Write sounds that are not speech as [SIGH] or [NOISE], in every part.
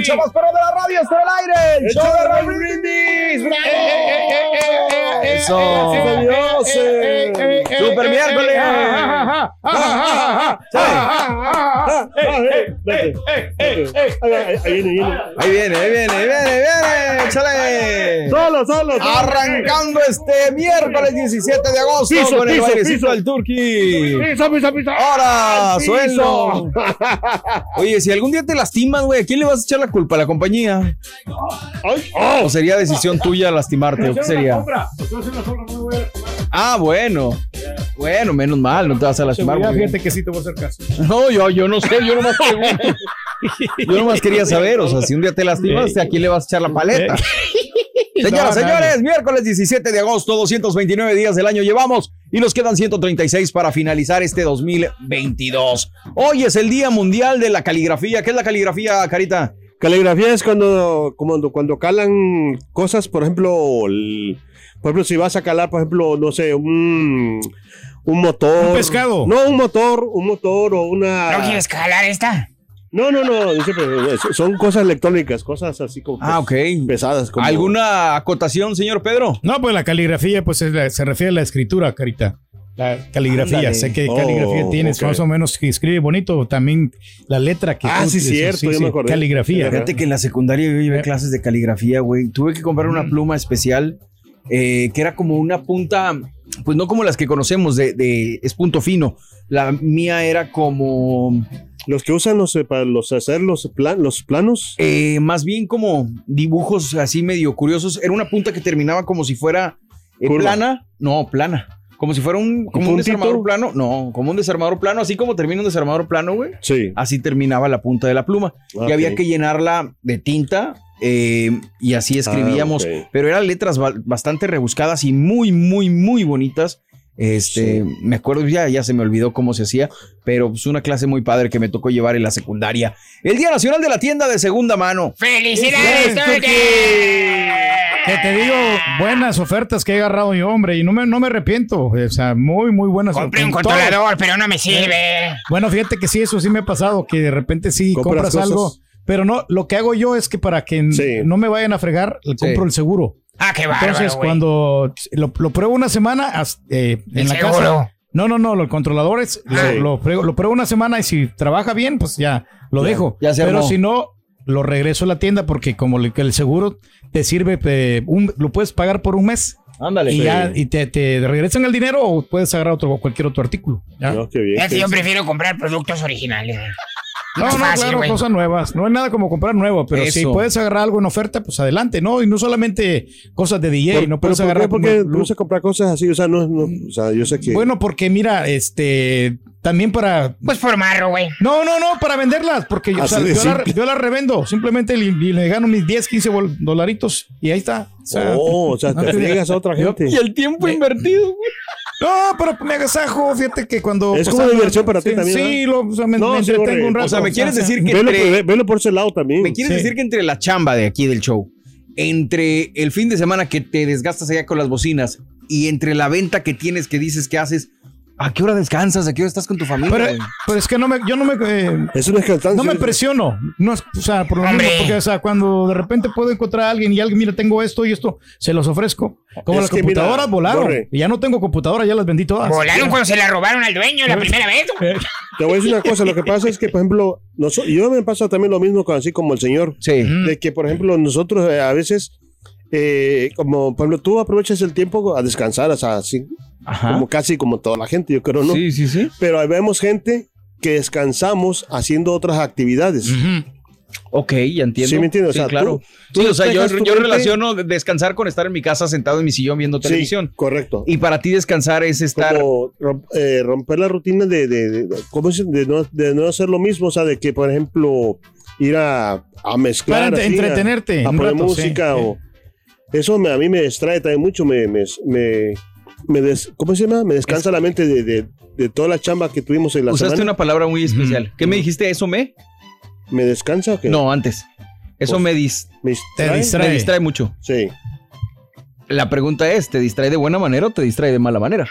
el show más perro de la radio está al aire. El show de Raúl Brindis. Eso. Super miércoles. Ahí viene, ahí viene, ahí viene, ahí viene. Échale. Solo, solo. Arrancando este miércoles 17 de agosto Piso, con el piso, bailecito piso. del Turqui. Piso, piso, piso. Ahora, suelo. Oye, si algún día te lastimas, güey, ¿a quién le vas a echar la culpa? ¿A la compañía? ¿O sería decisión tuya lastimarte? ¿O qué sería? Ah, bueno. Bueno, menos mal, no te vas a lastimar. Seguridad, fíjate que sí te voy a hacer caso. No, yo, yo no sé, yo nomás pregunto. Yo nomás quería saber, o sea, si un día te lastimaste, ¿a quién le vas a echar la paleta? Señoras, No, no, señores, miércoles 17 de agosto, 229 días del año llevamos y nos quedan 136 para finalizar este 2022. Hoy es el Día Mundial de la Caligrafía. ¿Qué es la caligrafía, Carita? Caligrafía es cuando, cuando, cuando calan cosas, por ejemplo, el- por ejemplo, si vas a calar, por ejemplo, no sé, un, un motor. Un pescado. No, un motor, un motor o una. ¿No quieres calar esta? No, no, no, son cosas electrónicas, cosas así como Ah, ok. pesadas. Como, ¿Alguna acotación, señor Pedro? No, pues la caligrafía pues es la- se refiere a la escritura, Carita. La caligrafía, Ándale. sé que Oh, caligrafía tienes más o menos que escribe bonito, también la letra que Ah, tú sí, cierto, ya me acordé. Caligrafía. Fíjate que en la secundaria yo llevé Eh. clases de caligrafía, güey. Tuve que comprar una pluma especial eh, que era como una punta, pues no como las que conocemos, de, de- es punto fino. La mía era como, Los que usan los, para los hacer los, plan, los planos. eh, más bien como dibujos así medio curiosos. Era una punta que terminaba como si fuera eh, plana. No, plana. Como si fuera un, como un desarmador plano. No, como un desarmador plano, así como termina un desarmador plano, güey. Sí. Así terminaba la punta de la pluma. Y había que llenarla de tinta eh, y así escribíamos. Ah, ok. Pero eran letras ba- bastante rebuscadas y muy, muy, muy bonitas. Este, me acuerdo, ya, ya se me olvidó cómo se hacía, pero es una clase muy padre que me tocó llevar en la secundaria. El Día Nacional de la Tienda de Segunda Mano. ¡Felicidades, Que te digo, buenas ofertas que he agarrado yo, hombre, y no me, no me arrepiento. O sea, muy, muy buenas. Compré un controlador, pero no me sirve. Bueno, fíjate que sí, eso sí me ha pasado, que de repente sí Compras compras, algo, pero no, lo que hago yo es que para que Sí. no me vayan a fregar, le Sí. compro el seguro. Ah, qué bárbaro, Entonces, cuando lo, lo pruebo una semana eh, en la seguro. casa, No, no, no, los controladores lo- Sí. lo, pruebo, lo pruebo una semana y si trabaja bien, pues ya lo Ya, dejo. ya se Pero si no, lo regreso a la tienda porque como el seguro te sirve, eh, un- lo puedes pagar por un mes. Ándale. Y Sí. ya y te, te regresan el dinero o puedes agarrar otro, cualquier otro artículo. ¿ya? No, qué bien. Es que yo prefiero comprar productos originales. No, no, fácil, claro, cosas nuevas. No es nada como comprar nuevo, pero si puedes agarrar algo en oferta, pues adelante, ¿no? Y no solamente cosas de DJ, Por- no pero puedes ¿por qué? agarrar ¿Por qué gusta comprar cosas así? O sea, no, no, o sea, yo sé que. Bueno, porque mira, este, también para... Pues por marro, güey. No, no, no, para venderlas, porque yo, o sea, yo, la, yo la revendo, simplemente le, y le gano mis 10, 15 bol- dolaritos y ahí está. O sea, oh, o sea, [LAUGHS] te a otra gente. Y el tiempo invertido, güey. No, pero me agasajo, fíjate que cuando... Es pues, como diversión para ti también, Sí, lo, o sea, me, No, me sí, entretengo un rato. O sea, me quieres decir que Velo, entre- ve- velo por ese lado también. Me quieres Sí. decir que entre la chamba de aquí del show, entre el fin de semana que te desgastas allá con las bocinas y entre la venta que tienes que dices que haces, ¿a qué hora descansas? ¿A qué hora estás con tu familia? Pero, es que no me, yo no me... eh, Eso no es. No me presiono, no es, o sea, por lo mismo, porque, o sea, cuando de repente puedo encontrar a alguien y alguien, mira, tengo esto y esto, se los ofrezco. Como Es las mira, computadoras volaron, y ya no tengo computadora, ya las vendí todas. Volaron cuando se la robaron al dueño la primera vez. güey. [LAUGHS] Te voy a decir una cosa. Lo que pasa es que, por ejemplo, yo me pasa también lo mismo con, así como el señor. Sí. De que, por ejemplo, nosotros eh, a veces, eh, como, por ejemplo, tú aprovechas el tiempo a descansar, o sea, así, Ajá. como casi como toda la gente, yo creo, ¿no? Sí, sí, sí. Pero ahí vemos gente que descansamos haciendo otras actividades. Ok, ya entiendo. Sí, me entiendes, o sea, claro. tú- sí, tú o sea, yo, yo relaciono de- descansar con estar en mi casa sentado en mi sillón viendo Sí, televisión. correcto. Y para ti descansar es estar... como eh, romper la rutina de, de, de- de- ¿cómo se- de no, de no hacer lo mismo, o sea, de que, por ejemplo, ir a, a mezclar. Para así, a- entretenerte A, un poner rato, sí, música sí. o. Eso me- a mí me distrae también mucho, me. me, me, me des- ¿Cómo se llama? Me descansa la mente de, de, de toda la chamba que tuvimos en la Usaste semana. una palabra muy especial. ¿Qué me dijiste? ¿Eso me? ¿Me descansa o qué? No, antes. Eso Pues, me, dis- ¿Me Te distrae? distrae. me distrae mucho. Sí. La pregunta es, ¿te distrae de buena manera o te distrae de mala manera?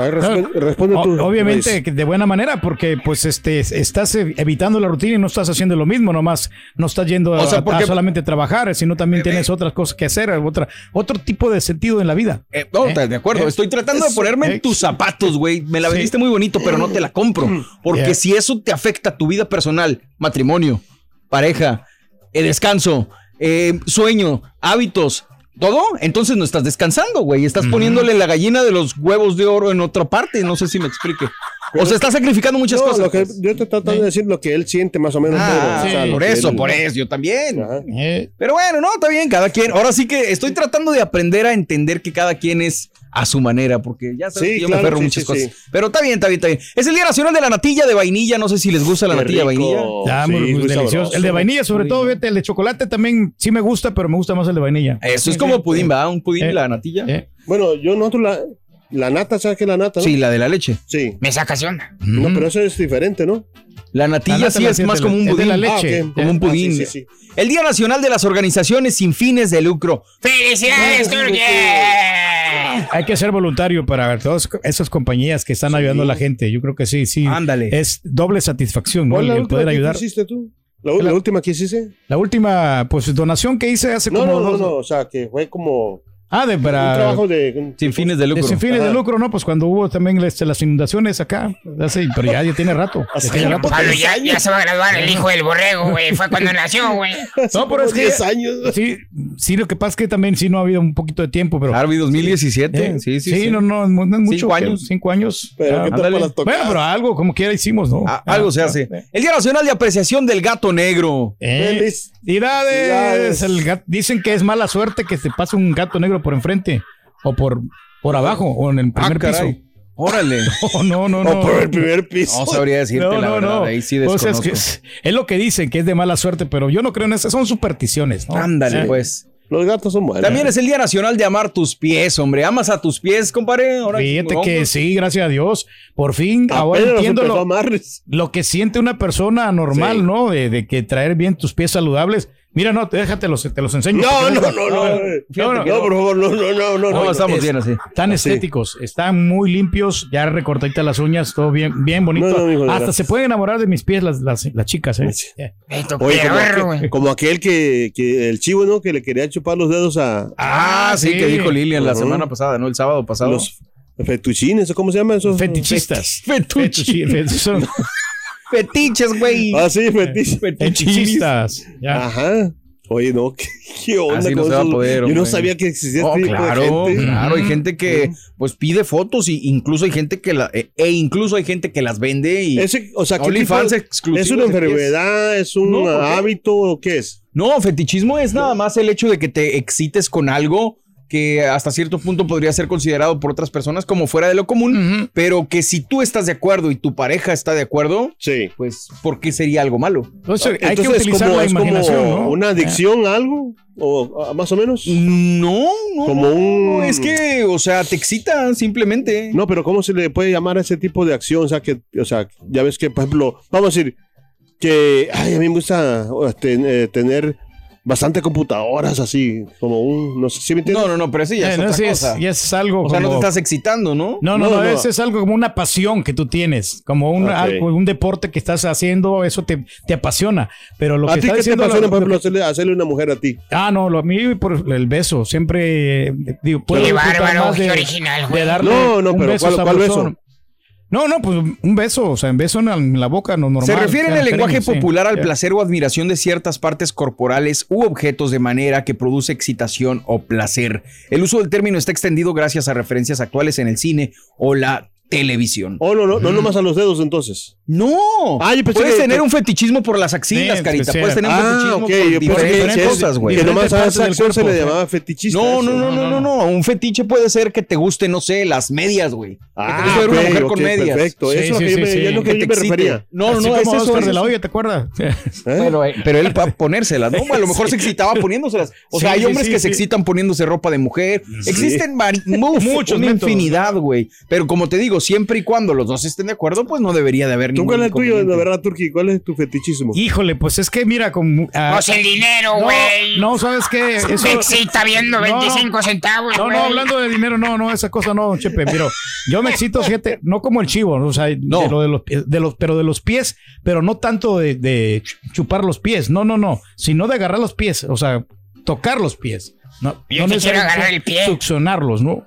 A ver, resp- responde tú. obviamente Luis. de buena manera, porque pues este estás ev- evitando la rutina y no estás haciendo lo mismo, nomás no estás yendo O sea, a, porque- a solamente trabajar, sino también tienes otras cosas que hacer, otra, otro tipo de sentido en la vida. Eh, no, ¿Eh? de acuerdo. ¿Eh? Estoy tratando de ponerme en ¿Eh? tus zapatos, güey. Me la Sí. vendiste muy bonito, pero no te la compro. Porque Yeah. si eso te afecta a tu vida personal, matrimonio, pareja, eh, descanso, eh, sueño, hábitos, todo, entonces no estás descansando, güey. Estás poniéndole la gallina de los huevos de oro en otra parte. No sé si me explique. o sea, estás sacrificando muchas No, cosas. lo que pues. yo te trato de decir lo que él siente más o menos. Ah, pero, o sea, lo por eso, él- por eso, yo también. Ajá. Eh, Pero bueno, no, está bien, cada quien. Ahora sí que estoy tratando de aprender a entender que cada quien es a su manera, porque ya sabes Sí, que yo claro, me aferro sí, muchas sí, cosas. sí. Pero está bien, está bien, está bien. Es el Día Nacional de la Natilla de Vainilla. No sé si les gusta la Qué natilla de vainilla. está Sí, muy, muy delicioso. sabroso. El de vainilla, sobre todo, fíjate, el de chocolate también sí me gusta, pero me gusta más el de vainilla. Eso es como sí. pudín, ¿va? Un pudín, Eh, la natilla. Eh, Bueno, yo nosotros la, la nata, ¿sabes qué es la nata? No? Sí, la de la leche. Sí. Me sacas onda. No, pero eso es diferente, ¿no? La natilla La nata sí es más como un pudín. la leche. Ah. Como un Ah, pudín. sí, sí, sí. El Día Nacional de las Organizaciones sin fines de lucro. ¡Felicidades, Turquía! Hay que ser voluntario para todas esas compañías que están ayudando a la gente. Yo creo que sí, sí. Ándale. Es doble satisfacción, ¿no? ¿Cuál es la El última poder que ayudar. hiciste tú? ¿La, la La- última que hiciste? La última, pues, donación que hice hace No, como no, no, dos- no, o sea, que fue como Ah, de un para. trabajo de... Sin fines de lucro. de sin fines de lucro, ¿no? Pues cuando hubo también este, las inundaciones acá, hace, pero ya, ya tiene rato. ya Hace tiene rato. Pablo, ya, ya se va a graduar el hijo del borrego, güey. Fue cuando nació, güey. [LAUGHS] No, pero es que 10 años. sí, sí, lo que pasa es que también sí no ha habido un poquito de tiempo, pero Harvey 2017. eh, sí, sí, sí. no, no, no es mucho. Cinco años. Cinco años. Pero Ah, bueno, pero algo como quiera hicimos, ¿no? Ah, algo se Ah, hace. eh. El Día Nacional de Apreciación del Gato Negro. Eh, Feliz- Felicidades. Felicidades. El dicen que es mala suerte que te pase un gato negro por enfrente o por, por abajo o en el primer Ah, piso. Órale. [LAUGHS] Oh, no, no, no. O por el primer piso. No sabría decirte No, la no, verdad. no. Ahí sí Pues es, desconozco. que es, es lo que dicen, que es de mala suerte, pero yo no creo en eso. Son supersticiones, ¿no? Ándale, Sí. pues. Los gatos son buenos. También es el Día Nacional de Amar tus pies, hombre. ¿Amas a tus pies, compadre? Ahora Fíjate que sí, gracias a Dios. Por fin, ahora entiendo lo, lo que siente una persona normal, Sí. ¿no? De, de que traer bien tus pies saludables. Mira, no, déjate los, te los enseño. No, no, no, no. no, no, No, por favor, no, no, no, no. No, estamos es- bien así. Están estéticos, están muy limpios, ya recortaditas las uñas, todo bien, bien bonito. Hasta se pueden enamorar de mis pies las, las, las chicas, ¿eh? Sí. Eh. Oye, como, aquel, güey. como aquel que, que el chivo, ¿no? Que le quería chupar los dedos a Ah, sí, que dijo Lilian la semana pasada, ¿no? El sábado pasado. los, Fetuchines, ¿cómo se llama eso? Fetichistas. Fetuchi- Fetuchi- son [LAUGHS] Fetiches, güey. Ah, sí, fetiches. Fetichistas. Ya. Ajá. Oye, no, ¿qué, qué onda Así no con se va a eso? poder, Yo no hombre. sabía que existía Oh, este tipo claro, de gente. claro, hay gente que pues pide fotos y incluso hay gente que la e, e incluso hay gente que las vende y Ese, o sea, ¿qué OnlyFans exclusivos ¿Es una enfermedad? ¿Es un No, hábito o qué es? No, fetichismo es nada más el hecho de que te excites con algo que hasta cierto punto podría ser considerado por otras personas como fuera de lo común, pero que si tú estás de acuerdo y tu pareja está de acuerdo, sí. pues ¿por qué sería algo malo? Entonces, hay que utilizar como, la es como imaginación, ¿no? una adicción a algo, o a- más o menos. No, no, Como no, un- no, es que, o sea, te excita simplemente. No, pero ¿cómo se le puede llamar a ese tipo de acción? O sea, que, o sea, ya ves que, por ejemplo, vamos a decir que, ay, a mí me gusta ten- eh, tener bastante computadoras así, como un, no sé si me entiendes. No, no, no, pero sí ya Eh, es no, otra sí es- cosa. ya es algo O sea, no te como- estás excitando, ¿no? No, no, No, no, es algo como una pasión que tú tienes, como un, algo- un deporte que estás haciendo, eso te, te apasiona. Pero lo ¿A que ti está qué te apasiona, lo- por ejemplo, hacerle, hacerle una mujer a ti? Ah, no, lo, a mí por el beso, siempre eh, digo, puedo Qué bárbaro, más qué de, original, de güey. darle No, no, un pero beso ¿cuál- cuál beso? No, no, pues un beso, o sea, un beso en la, boca, no normal. Se refiere en el cariño, lenguaje sí. popular al placer o admiración de ciertas partes corporales u objetos de manera que produce excitación o placer. El uso del término está extendido gracias a referencias actuales en el cine o la televisión. Oh, no, no, no nomás a los dedos entonces. No, Ah, yo pensé puedes que- tener que- un fetichismo por las axilas, Sí, carita. Puedes tener un Ah, fetichismo ok, por yo pensé diferentes que, cosas, güey. que nomás a esa acción se le llamaba fetichista. No, no, no, no, no, no. Un fetiche puede ser que te guste, no sé, las medias, güey. Que te Ah, guste ver una ok, mujer ok, con medias. perfecto. Sí, Eso es lo sí, que yo sí, me- sí. es lo que Que yo te me excite. refería. No, no, no, es eso. Oscar es de la eso. Hoya, ¿te acuerdas? [LAUGHS] ¿Eh? Eh, pero él para [LAUGHS] ponérselas, ¿no? A lo mejor se excitaba [LAUGHS] poniéndoselas. O Sí, sea, hay sí, hombres sí, que se sí. excitan poniéndose ropa de mujer. Existen vari- uf, Muchos una métodos. infinidad, güey. Pero como te digo, siempre y cuando los dos estén de acuerdo, pues no debería de haber ¿Tú ningún cuál es el tuyo, de verdad, Turki? ¿Cuál es tu fetichismo? Híjole, pues es que mira, con. ah, Pues el dinero, no, güey. no, ¿sabes qué? [LAUGHS] Eso- Me excita viendo No, no. 25 centavos, No, no, hablando de dinero, no, no, esa cosa no, Chepe. Pero yo me excito, fíjate, no como el chivo, o sea, No. de lo de los pies, de los, pero de los pies, pero no tanto de, de chupar los pies, no, no, no, sino de agarrar los pies, o sea, tocar los pies. No, Yo no necesariamente agarrar el pie. Succionarlos, ¿no?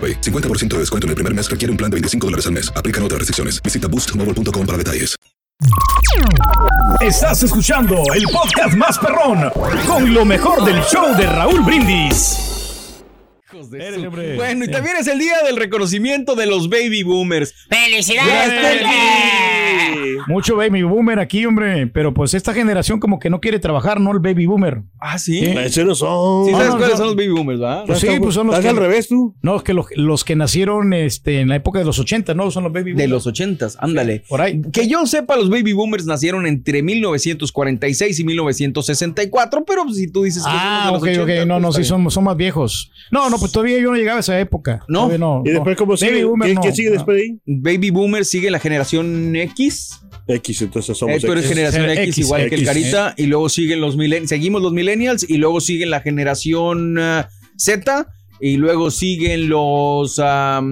AroPay. 50% de descuento en el primer mes requiere un plan de 25 dólares al mes. Aplican otras restricciones. Visita boostmobile.com para detalles. Estás escuchando el podcast más perrón con lo mejor del show de Raúl Brindis. Bueno, y también es el día del reconocimiento de los baby boomers. ¡Felicidades, Mucho baby boomer aquí, hombre, pero pues esta generación como que no quiere trabajar, ¿no? El baby boomer. Ah, sí. Ese no son. Sí, ¿sabes no, cuáles no. son los baby boomers, verdad? Pues sí, pues son los ¿Estás que, al revés tú? No, es que los, los que nacieron este, en la época de los 80, ¿no? Son los baby boomers. De los ochentas, ándale. Por ahí. Que yo sepa, los baby boomers nacieron entre 1946 y 1964, pero pues, si tú dices que Ah, ok, de los ok. 80, No, pues, no, sí, son, son más viejos. No, no, pues todavía yo no llegaba a esa época. ¿No? Todavía no. ¿Y después no. cómo sigue? Baby boomer ¿Qué, no. qué sigue no. después de ahí? Baby boomer sigue la generación X. X, entonces somos Eh, tú eres X. generación X, X, igual que el Carita. Y luego siguen los millennials. Seguimos los millennials y luego siguen la generación ah, Z. Y luego siguen los ah,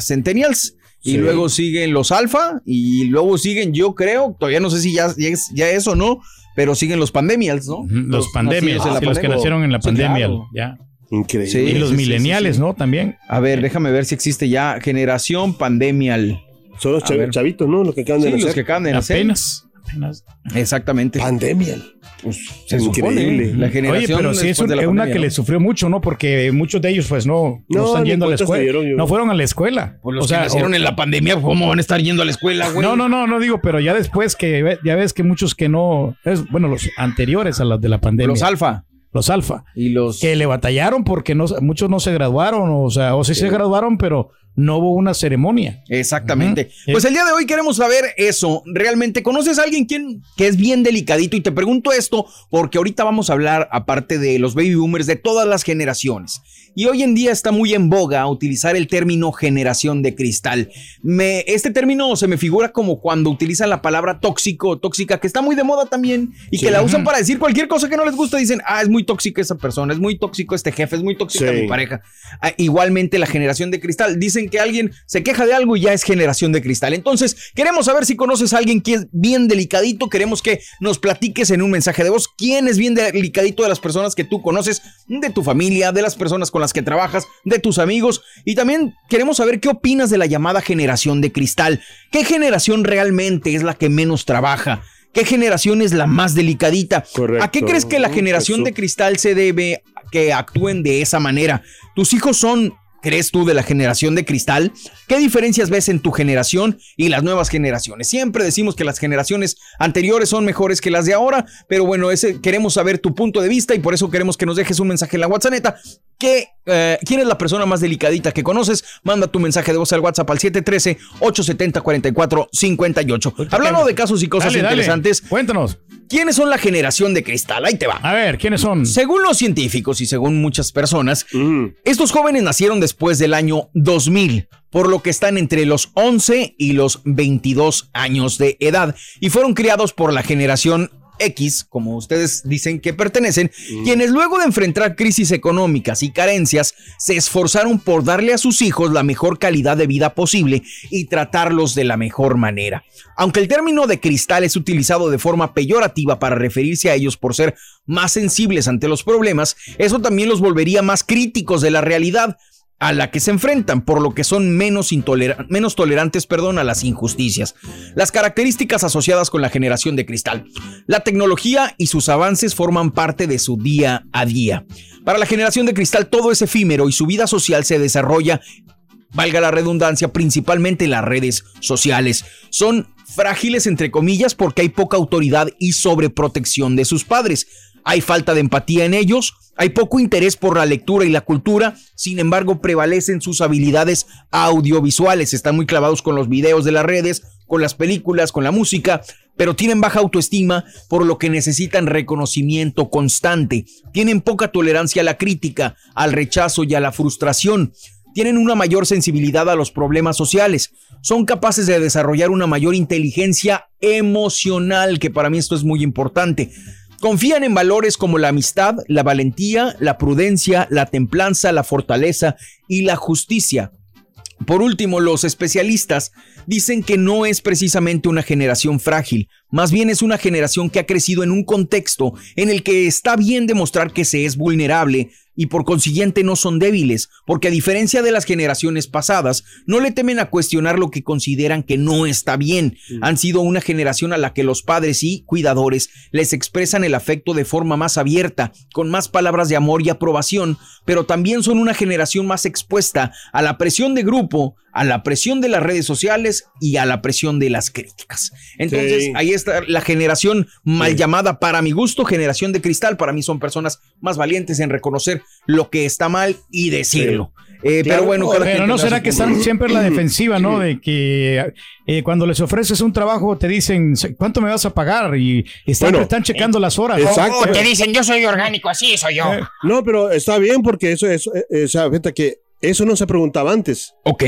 centennials. Y Sí. luego siguen los alfa. Y luego siguen, yo creo, todavía no sé si ya, ya es, ya es o no, pero siguen los pandemials, ¿no? Los pandemias, sí, los que nacieron en la Sí, pandemia. claro. Ya. Increíble. y los sí. ¿no? También. A ver, déjame ver si existe ya generación pandemial. Son los ver. chavitos, ¿no? Los que acaban de Sí, nacer. los que acaban de nacer. Apenas. apenas. Exactamente. Pandemia. Pues se Increíble. supone. La generación Oye, pero sí es un- una que ¿no? le sufrió mucho, ¿no? Porque muchos de ellos, pues, no, no, No, están yendo a la escuela. dieron, No fueron a la escuela. Pues los o sea, que nacieron o- en la pandemia, ¿cómo van a estar yendo a la escuela, güey? No, no, no, no digo, pero ya después que ya ves que muchos que no, es, bueno, los anteriores a los de la pandemia. Los alfa. Los alfa. Y los. Que le batallaron porque no, muchos no se graduaron, o sea, o sí se graduaron, pero no hubo una ceremonia. Exactamente. Pues el día de hoy queremos saber eso. ¿Realmente conoces a alguien quien, que es bien delicadito? Y te pregunto esto porque ahorita vamos a hablar, aparte de los baby boomers, de todas las generaciones. Y hoy en día está muy en boga utilizar el término generación de cristal. Me, este término se me figura como cuando utilizan la palabra tóxico o tóxica, que está muy de moda también y que la usan para decir cualquier cosa que no les gusta. Dicen, ah, es muy tóxica esa persona, es muy tóxico este jefe, es muy tóxica Sí. mi pareja. Ah, igualmente la generación de cristal. Dicen que alguien se queja de algo y ya es generación de cristal. Entonces, queremos saber si conoces a alguien que es bien delicadito. Queremos que nos platiques en un mensaje de voz quién es bien delicadito de las personas que tú conoces, de tu familia, de las personas con las que trabajas, de tus amigos. Y también queremos saber qué opinas de la llamada generación de cristal. ¿Qué generación realmente es la que menos trabaja? ¿Qué generación es la más delicadita? Correcto. ¿A qué crees que la generación de cristal se debe que actúen de esa manera? ¿Tus hijos son, crees tú, de la generación de cristal? ¿Qué diferencias ves en tu generación y las nuevas generaciones? Siempre decimos que las generaciones anteriores son mejores que las de ahora, pero bueno, ese, queremos saber tu punto de vista y por eso queremos que nos dejes un mensaje en la WhatsApp. ¿Qué, eh, ¿Quién es la persona más delicadita que conoces? Manda tu mensaje de voz al WhatsApp al 713-870-4458. Hablando de casos y cosas Dale, dale. interesantes, Cuéntanos. ¿Quiénes son la generación de cristal? Ahí te va. A ver, ¿quiénes son? Según los científicos y según muchas personas, Mm. estos jóvenes nacieron después del año 2000, por lo que están entre los 11 y los 22 años de edad y fueron criados por la generación X, como ustedes dicen que pertenecen, quienes luego de enfrentar crisis económicas y carencias se esforzaron por darle a sus hijos la mejor calidad de vida posible y tratarlos de la mejor manera. Aunque el término de cristal es utilizado de forma peyorativa para referirse a ellos por ser más sensibles ante los problemas, eso también los volvería más críticos de la realidad a la que se enfrentan, por lo que son menos, menos tolerantes perdón, a las injusticias. Las características asociadas con la generación de cristal. La tecnología y sus avances forman parte de su día a día. Para la generación de cristal todo es efímero y su vida social se desarrolla valga la redundancia, principalmente en las redes sociales. Son frágiles, entre comillas, porque hay poca autoridad y sobreprotección de sus padres. Hay falta de empatía en ellos, hay poco interés por la lectura y la cultura, sin embargo prevalecen sus habilidades audiovisuales, están muy clavados con los videos de las redes, con las películas, con la música, pero tienen baja autoestima, por lo que necesitan reconocimiento constante, tienen poca tolerancia a la crítica, al rechazo y a la frustración, tienen una mayor sensibilidad a los problemas sociales, son capaces de desarrollar una mayor inteligencia emocional, que para mí esto es muy importante. Confían en valores como la amistad, la valentía, la prudencia, la templanza, la fortaleza y la justicia. Por último, los especialistas dicen que no es precisamente una generación frágil, más bien es una generación que ha crecido en un contexto en el que está bien demostrar que se es vulnerable y por consiguiente no son débiles, porque a diferencia de las generaciones pasadas, no le temen a cuestionar lo que consideran que no está bien. Han sido una generación a la que los padres y cuidadores les expresan el afecto de forma más abierta, con más palabras de amor y aprobación, pero también son una generación más expuesta a la presión de grupo, a la presión de las redes sociales y a la presión de las críticas. Entonces, Sí. ahí está la generación mal llamada para mi gusto, generación de cristal. Para mí son personas más valientes en reconocer lo que está mal y decirlo. Eh, pero bueno, cada pero no será que están siempre en la defensiva, ¿no? De que eh, cuando les ofreces un trabajo te dicen ¿cuánto me vas a pagar? Y están, Bueno, están checando las horas. exacto. O te dicen, yo soy orgánico, así soy yo. No, pero está bien porque eso es, eh, eh, o sea, fíjate que eso no se preguntaba antes. Ok.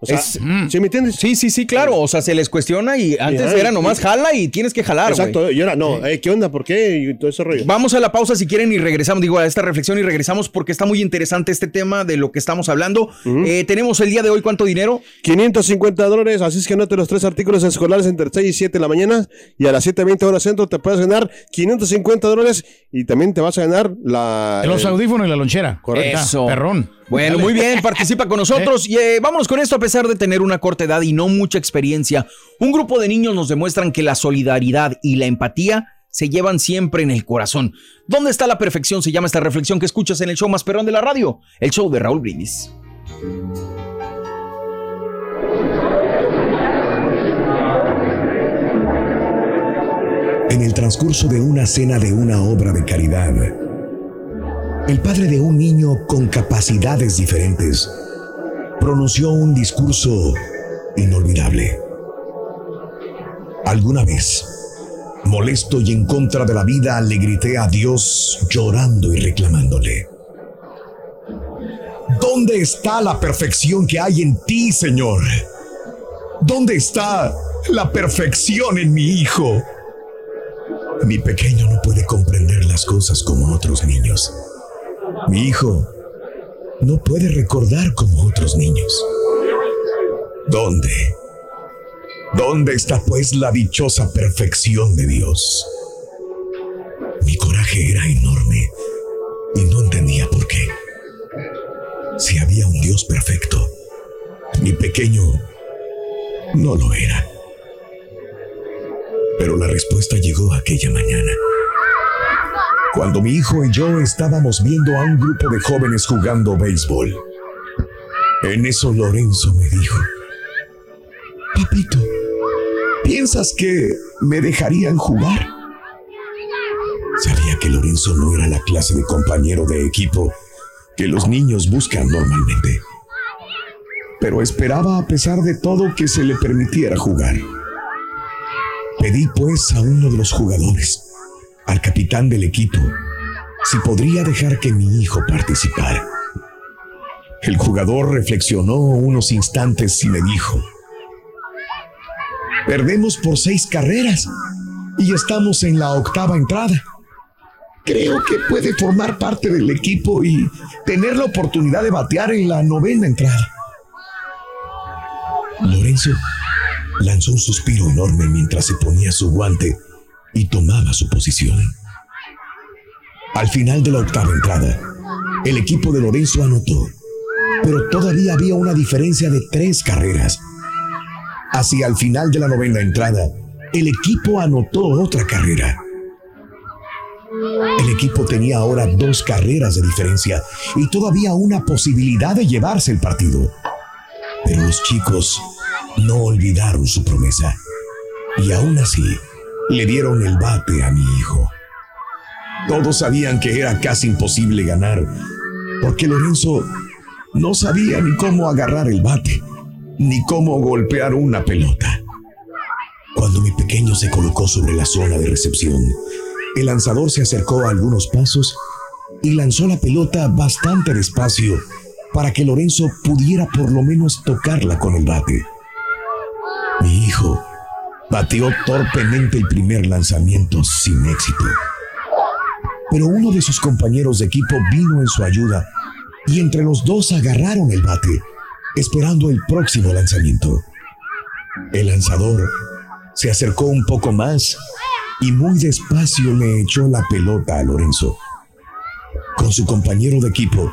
O sea, Es- ¿sí me entiendes? Sí, sí, sí, claro. O sea, se les cuestiona y antes Ajá, era y- nomás jala y tienes que jalar. Exacto, y ahora no, eh, ¿qué onda? ¿Por qué? Y todo ese rollo. Vamos a la pausa si quieren y regresamos, digo, a esta reflexión y regresamos porque está muy interesante este tema de lo que estamos hablando. Eh, tenemos el día de hoy, ¿cuánto dinero? 550 dólares, así es que anote los tres artículos escolares entre 6 y 7 de la mañana y a las 7.20 horas centro te puedes ganar 550 dólares y también te vas a ganar la... Los el- audífonos y la lonchera. Correcto. Eso. Perrón. Bueno, Dale. muy bien, participa con nosotros. [LAUGHS] Y eh, vámonos con esto, a pesar de tener una corta edad y no mucha experiencia. Un grupo de niños nos demuestran que la solidaridad y la empatía se llevan siempre en el corazón. ¿Dónde está la perfección? Se llama esta reflexión que escuchas en el show más perrón de la radio, el show de Raúl Brindis. En el transcurso de una cena de una obra de caridad, el padre de un niño con capacidades diferentes pronunció un discurso inolvidable. Alguna vez, molesto y en contra de la vida, le grité a Dios llorando y reclamándole. ¿Dónde está la perfección que hay en ti, Señor? ¿Dónde está la perfección en mi hijo? Mi pequeño no puede comprender las cosas como otros niños. Mi hijo no puede recordar como otros niños. ¿Dónde? ¿Dónde está pues la dichosa perfección de Dios? Mi coraje era enorme y no entendía por qué. Si había un Dios perfecto, mi pequeño no lo era. Pero la respuesta llegó aquella mañana. Cuando mi hijo y yo estábamos viendo a un grupo de jóvenes jugando béisbol. En eso Lorenzo me dijo, Papito, ¿piensas que me dejarían jugar? Sabía que Lorenzo no era la clase de compañero de equipo que los niños buscan normalmente. Pero esperaba a pesar de todo que se le permitiera jugar. Pedí pues a uno de los jugadores, al capitán del equipo, si podría dejar que mi hijo participara. El jugador reflexionó unos instantes y me dijo, perdemos por seis carreras y estamos en la octava entrada. Creo que puede formar parte del equipo y tener la oportunidad de batear en la novena entrada. Lorenzo lanzó un suspiro enorme mientras se ponía su guante y tomaba su posición. Al final de la octava entrada, el equipo de Lorenzo anotó, pero todavía había una diferencia de tres carreras. Hacia el final de la novena entrada, el equipo anotó otra carrera. El equipo tenía ahora dos carreras de diferencia y todavía una posibilidad de llevarse el partido. Pero los chicos no olvidaron su promesa y aún así le dieron el bate a mi hijo. Todos sabían que era casi imposible ganar porque Lorenzo no sabía ni cómo agarrar el bate ni cómo golpear una pelota. Cuando mi pequeño se colocó sobre la zona de recepción, el lanzador se acercó a algunos pasos y lanzó la pelota bastante despacio para que Lorenzo pudiera por lo menos tocarla con el bate. Mi hijo bateó torpemente el primer lanzamiento sin éxito. Pero uno de sus compañeros de equipo vino en su ayuda y entre los dos agarraron el bate, esperando el próximo lanzamiento. El lanzador se acercó un poco más y muy despacio le echó la pelota a Lorenzo. Con su compañero de equipo,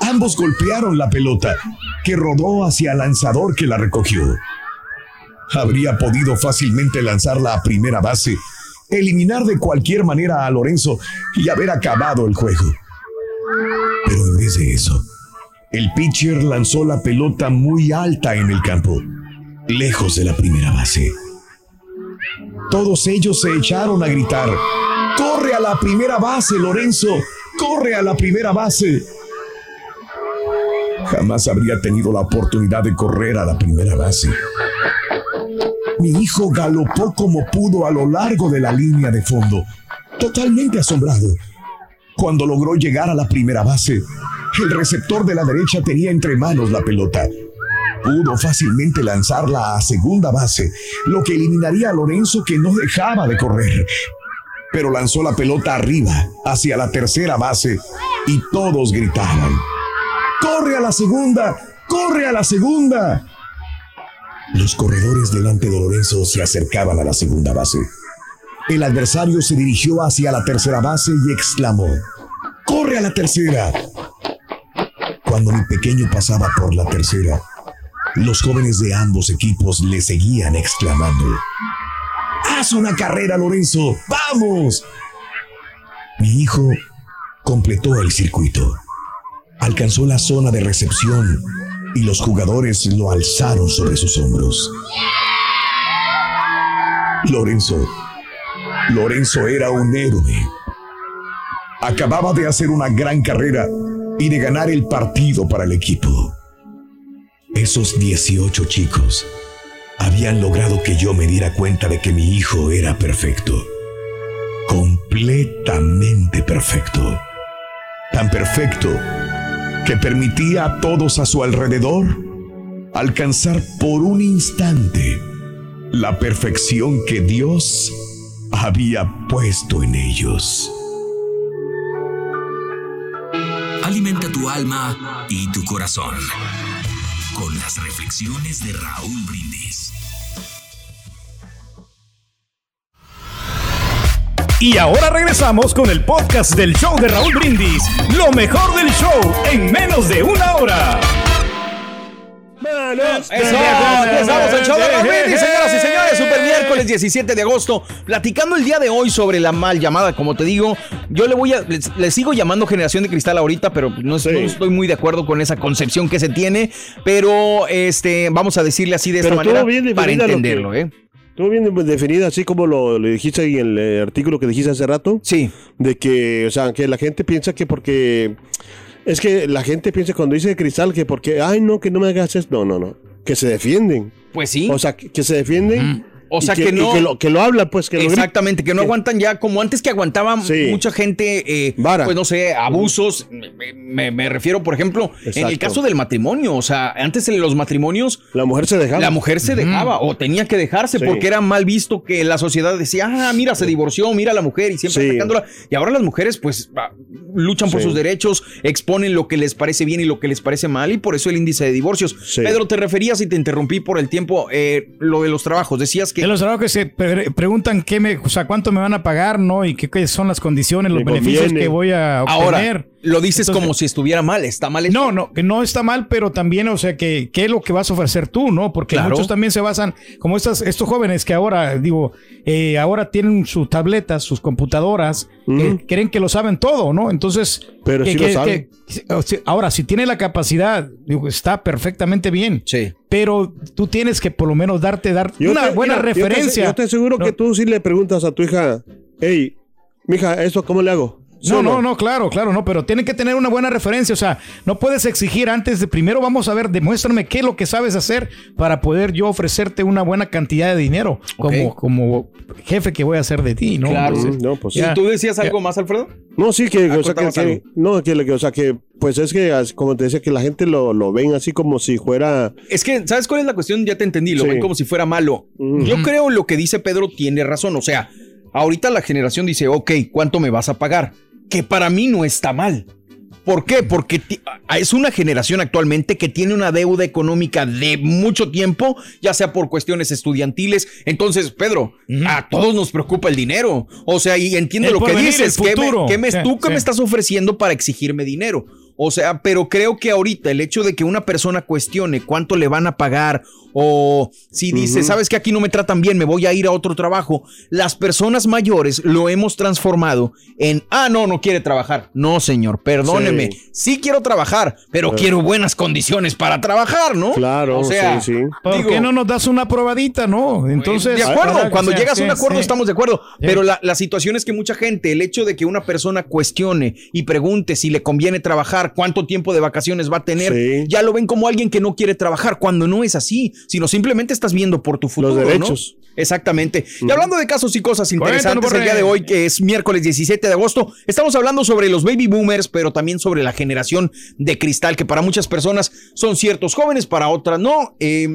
ambos golpearon la pelota, que rodó hacia el lanzador que la recogió. Habría podido fácilmente lanzarla a primera base, eliminar de cualquier manera a Lorenzo y haber acabado el juego. Pero en vez de eso, el pitcher lanzó la pelota muy alta en el campo, lejos de la primera base. Todos ellos se echaron a gritar, ¡Corre a la primera base, Lorenzo! ¡Corre a la primera base! Jamás habría tenido la oportunidad de correr a la primera base. Mi hijo galopó como pudo a lo largo de la línea de fondo, totalmente asombrado. Cuando logró llegar a la primera base, el receptor de la derecha tenía entre manos la pelota. pudo fácilmente lanzarla a segunda base, lo que eliminaría a Lorenzo que no dejaba de correr. Pero lanzó la pelota arriba, hacia la tercera base, y todos gritaban, ¡Corre a la segunda! ¡Corre a la segunda! Los corredores delante de Lorenzo se acercaban a la segunda base. El adversario se dirigió hacia la tercera base y exclamó, ¡Corre a la tercera! Cuando mi pequeño pasaba por la tercera, los jóvenes de ambos equipos le seguían exclamando, ¡Haz una carrera, Lorenzo! ¡Vamos! Mi hijo completó el circuito. Alcanzó la zona de recepción y los jugadores lo alzaron sobre sus hombros. Lorenzo, Lorenzo era un héroe. Acababa de hacer una gran carrera y de ganar el partido para el equipo. Esos 18 chicos habían logrado que yo me diera cuenta de que mi hijo era perfecto. Completamente perfecto. Tan perfecto que permitía a todos a su alrededor alcanzar por un instante la perfección que Dios había puesto en ellos. Alimenta tu alma y tu corazón con las reflexiones de Raúl Brindis. Y ahora regresamos con el podcast del show de Raúl Brindis. Lo mejor del show en menos de una hora. Eso, empezamos el show de Raúl Brindis, señoras y señores, super miércoles 17 de agosto, platicando el día de hoy sobre la mal llamada, como te digo, yo le voy a, le, le sigo llamando generación de cristal ahorita, pero no, no estoy muy de acuerdo con esa concepción que se tiene, pero este, vamos a decirle así de esta Pero manera estuvo bien para definida lo que- entenderlo, ¿eh? Estuvo bien definida, así como lo, lo dijiste ahí en el eh, artículo que dijiste hace rato. Sí. De que, o sea, que la gente piensa que porque. Es que la gente piensa cuando dice cristal que porque, ay, no, que no me hagas eso. No, no, no. Que se defienden. Pues sí. O sea, que, que se defienden. O sea, que no- que lo, que lo hablan, pues. Que lo. Exactamente, que no aguantan ya como antes que aguantaba Sí. mucha gente, eh, pues no sé, abusos. Me, me- me refiero, por ejemplo, en el caso del matrimonio. O sea, antes en los matrimonios. La mujer se dejaba. La mujer se dejaba o tenía que dejarse Sí. porque era mal visto que la sociedad decía, ah, mira, se divorció, mira a la mujer y siempre Sí. atacándola. Y ahora las mujeres, pues, ah, luchan por sus derechos, exponen lo que les parece bien y lo que les parece mal y por eso el índice de divorcios. Pedro, te referías y te interrumpí por el tiempo, eh, lo de los trabajos. Decías que. De los trabajos que se pre- preguntan qué me, o sea, cuánto me van a pagar, ¿no? Y qué, qué son las condiciones, los Me beneficios conviene. que voy a obtener. Ahora, lo dices como si estuviera mal, está mal. No, no, que no está mal, pero también, o sea, que qué es lo que vas a ofrecer tú, ¿no? Porque Claro. muchos también se basan, como estas, estos jóvenes que ahora, digo, eh, ahora tienen sus tabletas, sus computadoras, eh, creen que lo saben todo, ¿no? Entonces, Pero que- sí lo saben. que- ahora, si tiene la capacidad, digo, está perfectamente bien. Sí. Pero tú tienes que por lo menos darte, dar Yo una te- buena mira, yo te- referencia. Yo te, aseguro ¿no? que tú sí le preguntas a tu hija, hey, mija, ¿esto cómo le hago? ¿Sí No, no, no, claro, claro, no, pero tiene que tener una buena referencia, o sea, no puedes exigir antes de primero vamos a ver, demuéstrame qué es lo que sabes hacer para poder yo ofrecerte una buena cantidad de dinero como, como jefe que voy a hacer de ti, ¿no? Claro. Entonces, No, pues ya- ¿Y tú decías ya- algo más, Alfredo? No, sí, que, Ah, o sea, que, que- no, que, que, o sea, que, pues es que, como te decía, que la gente lo, lo ven así como si fuera, Es que, ¿sabes cuál es la cuestión? Ya te entendí, lo Sí. ven como si fuera malo. Yo creo lo que dice Pedro tiene razón. O sea, ahorita la generación dice, ok, ¿cuánto me vas a pagar? Que para mí no está mal. ¿Por qué? Porque es una generación actualmente que tiene una deuda económica de mucho tiempo, ya sea por cuestiones estudiantiles. Entonces, Pedro, a todos nos preocupa el dinero. O sea, y entiendo El lo que dices. ¿Qué me- qué me, Sí, ¿Tú qué sí. me estás ofreciendo para exigirme dinero? O sea, pero creo que ahorita el hecho de que una persona cuestione cuánto le van a pagar o si dice, sabes que aquí no me tratan bien, me voy a ir a otro trabajo, las personas mayores lo hemos transformado en, ah, no, no quiere trabajar. No, señor, perdóneme. Sí, Sí. quiero trabajar, pero Claro. quiero buenas condiciones para trabajar, ¿no? claro, O sea, sí, sí. ¿Por digo- qué no nos das una probadita, no? Entonces, de acuerdo, ¿verdad? cuando O sea, llegas a un acuerdo sí. estamos de acuerdo, pero la, la situación es que mucha gente, el hecho de que una persona cuestione y pregunte si le conviene trabajar, cuánto tiempo de vacaciones va a tener, Sí. ya lo ven como alguien que no quiere trabajar, cuando no es así, sino simplemente estás viendo por tu futuro. Los ¿no? Exactamente. Y hablando de casos y cosas interesantes, el día de hoy, que es miércoles 17 de agosto, estamos hablando sobre los baby boomers, pero también sobre la generación de cristal, que para muchas personas son ciertos jóvenes, para otras no. Eh,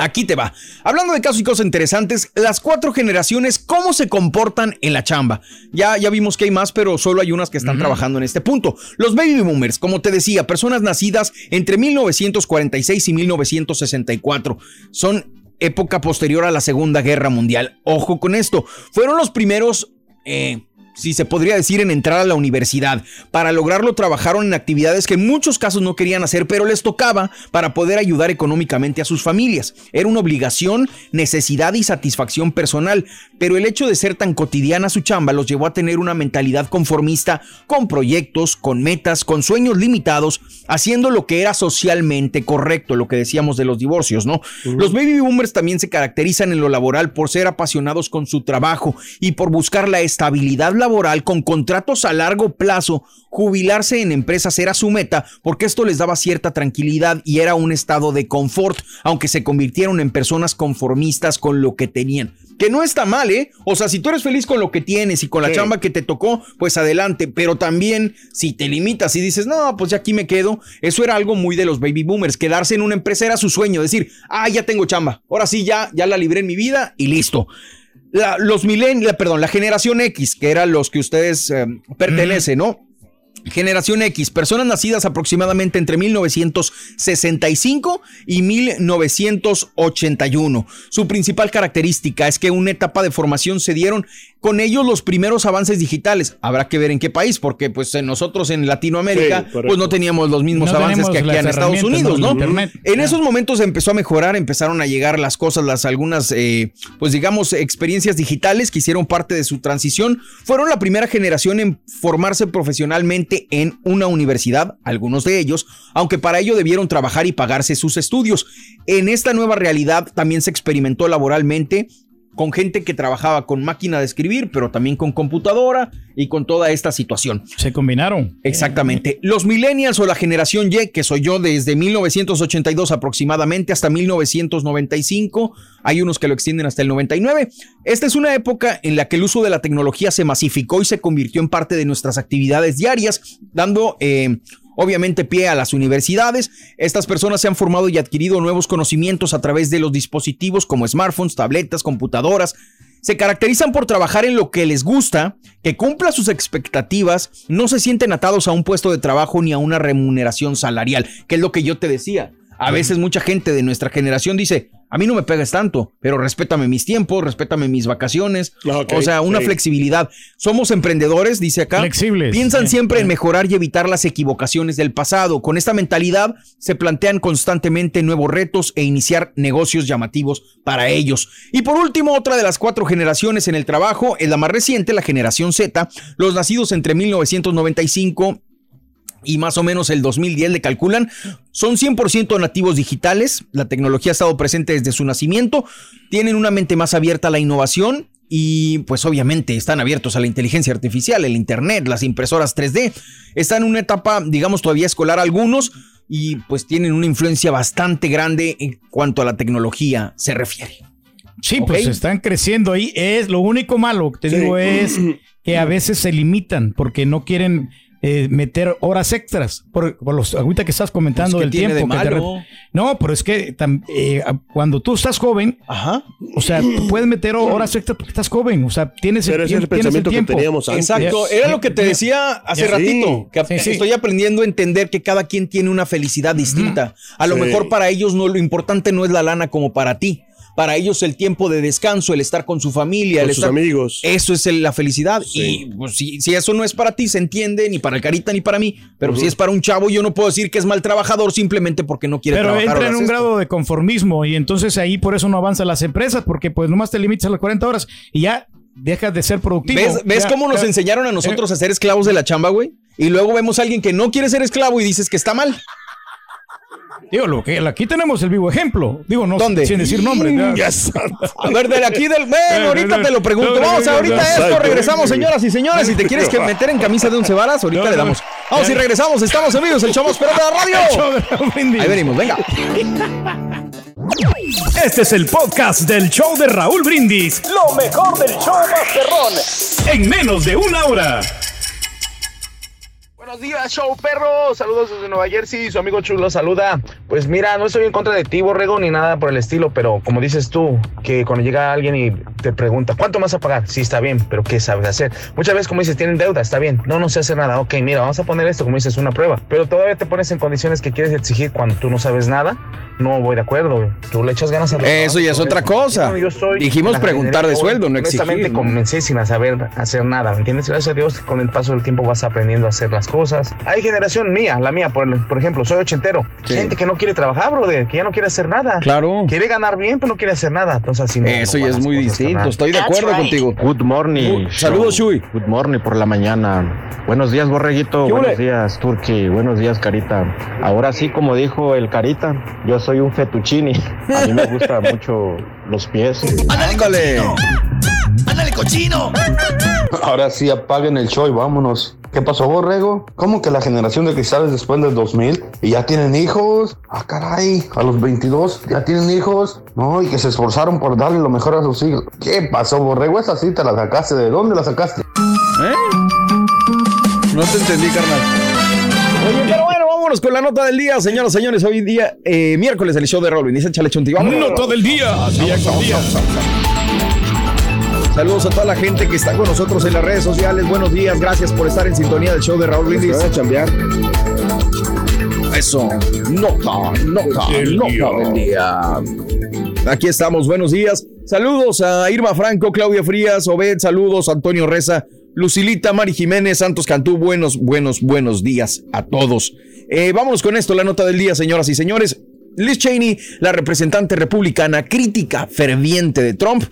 Aquí te va. Hablando de casos y cosas interesantes, las cuatro generaciones, ¿cómo se comportan en la chamba? Ya, ya vimos que hay más, pero solo hay unas que están trabajando en este punto. Los baby boomers, como te decía, personas nacidas entre 1946 y 1964. Son época posterior a la Segunda Guerra Mundial. Ojo con esto. Fueron los primeros... eh, si se podría decir, en entrar a la universidad. Para lograrlo trabajaron en actividades que en muchos casos no querían hacer, pero les tocaba para poder ayudar económicamente a sus familias. Era una obligación, necesidad y satisfacción personal, pero el hecho de ser tan cotidiana su chamba los llevó a tener una mentalidad conformista, con proyectos, con metas, con sueños limitados, haciendo lo que era socialmente correcto, lo que decíamos de los divorcios, ¿no? Los baby boomers también se caracterizan en lo laboral por ser apasionados con su trabajo y por buscar la estabilidad laboral con contratos a largo plazo. Jubilarse en empresas era su meta porque esto les daba cierta tranquilidad y era un estado de confort, aunque se convirtieron en personas conformistas con lo que tenían. Que no está mal, ¿eh? O sea, si tú eres feliz con lo que tienes y con la Sí. chamba que te tocó, pues adelante. Pero también, si te limitas y dices, no, pues ya aquí me quedo, eso era algo muy de los baby boomers. Quedarse en una empresa era su sueño. Decir, ah, ya tengo chamba. Ahora sí, ya, ya la libré en mi vida y listo. La- los milen, perdón, la generación X, que eran los que ustedes eh, pertenecen, ¿no? Generación X, personas nacidas aproximadamente entre 1965 y 1981. Su principal característica es que una etapa de formación se dieron con ellos los primeros avances digitales. Habrá que ver en qué país, porque pues en nosotros en Latinoamérica Sí, pues no teníamos los mismos No avances que aquí en Estados Unidos, ¿no? En esos momentos empezó a mejorar, empezaron a llegar las cosas, las algunas, eh, pues digamos, experiencias digitales que hicieron parte de su transición. Fueron la primera generación en formarse profesionalmente en una universidad, algunos de ellos, aunque para ello debieron trabajar y pagarse sus estudios. En esta nueva realidad también se experimentó laboralmente con gente que trabajaba con máquina de escribir, pero también con computadora y con toda esta situación. Se combinaron. Exactamente. Los millennials o la generación Y, que soy yo desde 1982 aproximadamente hasta 1995, hay unos que lo extienden hasta el 99. Esta es una época en la que el uso de la tecnología se masificó y se convirtió en parte de nuestras actividades diarias, dando... eh, Obviamente pie a las universidades. Estas personas se han formado y adquirido nuevos conocimientos a través de los dispositivos como smartphones, tabletas, computadoras. Se caracterizan por trabajar en lo que les gusta, que cumpla sus expectativas, no se sienten atados a un puesto de trabajo ni a una remuneración salarial, que es lo que yo te decía. A veces mucha gente de nuestra generación dice, a mí no me pegas tanto, pero respétame mis tiempos, respétame mis vacaciones. Ok, o sea, una flexibilidad. Somos emprendedores, dice acá. Flexibles. Piensan siempre en mejorar y evitar las equivocaciones del pasado. Con esta mentalidad se plantean constantemente nuevos retos e iniciar negocios llamativos para ellos. Y por último, otra de las cuatro generaciones en el trabajo es la más reciente, la generación Z, los nacidos entre 1995 y más o menos el 2010 le calculan. Son 100% nativos digitales. La tecnología ha estado presente desde su nacimiento. Tienen una mente más abierta a la innovación. Y pues obviamente están abiertos a la inteligencia artificial, el Internet, las impresoras 3D. Están en una etapa, digamos, todavía escolar algunos y pues tienen una influencia bastante grande en cuanto a la tecnología se refiere. Sí, pues están creciendo ahí. Es lo único malo que te Sí. digo es [CLEARS THROAT] que a veces se limitan porque no quieren eh, meter horas extras por, por los ahorita que estás comentando Pues, ¿qué del tiene tiempo. de que te no, pero es que tam- eh, cuando tú estás joven, o sea, tú puedes meter horas extras porque estás joven, o sea, tienes Pero ese es el tienes pensamiento que tiempo. teníamos antes. Exacto, era lo que te decía hace ratito, que Sí, sí. estoy aprendiendo a entender que cada quien tiene una felicidad distinta. A lo Sí. mejor para ellos no lo importante no es la lana como para ti. Para ellos el tiempo de descanso, el estar con su familia, Con el sus estar- amigos. Eso es el- la felicidad. Sí. Y pues, si, si eso no es para ti, se entiende, ni para el carita ni para mí. Pero si es para un chavo, yo no puedo decir que es mal trabajador simplemente porque no quiere Pero trabajar. entra en un grado de conformismo y entonces ahí por eso no avanzan las empresas porque pues nomás te limitas a las 40 horas y ya dejas de ser productivo. ¿Ves, ves Ya- cómo nos ya- enseñaron a nosotros a ser esclavos de la chamba, güey? Y luego vemos a alguien que no quiere ser esclavo y dices que está mal. Digo, lo que aquí tenemos el vivo ejemplo. Digo, no ¿Dónde? sin decir. [LAUGHS] Ya santo. A ver, de aquí del. Bueno, [LAUGHS] ahorita te lo pregunto. Vamos ahorita esto. Regresamos, señoras y señores. Si te quieres que meter en camisa de once varas, ahorita No, le damos. Vamos y regresamos. Estamos amigos. El show más de la El show radio. de Raúl Brindis. Ahí venimos, venga. [LAUGHS] Este es el podcast del show de Raúl Brindis. Lo mejor del show Masterrón. En menos de una hora. Buenos días, show perro. Saludos desde Nueva Jersey. Su amigo Chulo saluda. Pues mira, no estoy en contra de ti, Borrego, ni nada por el estilo, pero como dices tú, que cuando llega alguien y te pregunta, ¿cuánto vas a pagar? Sí, está bien, pero ¿qué sabes hacer? Muchas veces, como dices, tienen deuda, está bien. No, no sé hacer nada. Ok, mira, vamos a poner esto, como dices, una prueba. Pero todavía te pones en condiciones que quieres exigir cuando tú no sabes nada. No voy de acuerdo. Tú le echas ganas a Eso ya es otra cosa. Yo soy Dijimos preguntar de sueldo, no honestamente, exigir. ¿no? comencé sin saber hacer nada, ¿me entiendes? Gracias a Dios, con el paso del tiempo vas aprendiendo a hacer las cosas. Hay generación mía, la mía, por, por ejemplo, soy ochentero. Sí. Gente que no quiere trabajar, brother, que ya no quiere hacer nada. Claro. Quiere ganar bien, pero no quiere hacer nada. Entonces, así. Eso no ya es muy cosas, distinto. Estoy de acuerdo contigo. Good morning. Good- Saludos, Shui. Good morning por la mañana. Buenos días, Borreguito. ¿Qué Buenos días, Turki. Buenos días, Carita. Ahora sí, como dijo el Carita, yo soy un fettuccini. A mí me gustan [LAUGHS] mucho los pies. ¡Ándale! ¡Ándale, cochino! Ahora sí, apaguen el show y vámonos. ¿Qué pasó, Borrego? ¿Cómo que la generación de cristales después del 2000 y ya tienen hijos? Ah, caray, a los 22 ya tienen hijos. No, y que se esforzaron por darle lo mejor a sus hijos. ¿Qué pasó, Borrego? Esa sí te la sacaste. ¿De dónde la sacaste? No te entendí, carnal. Oye, pero bueno, vámonos con la nota del día, señoras y señores. Hoy día, eh, miércoles, el show de Raúl. Dice Chale Chunti. Nota del día. Día con día. Saludos a toda la gente que está con nosotros en las redes sociales. Buenos días, gracias por estar en sintonía del show de Raúl Brindis. a chambear. Eso, nota, nota, Del nota día. del día. Aquí estamos, buenos días. Saludos a Irma Franco, Claudia Frías, Obed, saludos, Antonio Reza, Lucilita, Mari Jiménez, Santos Cantú, buenos, buenos, buenos días a todos. Eh, vámonos con esto, la nota del día, señoras y señores. Liz Cheney, la representante republicana, crítica ferviente de Trump,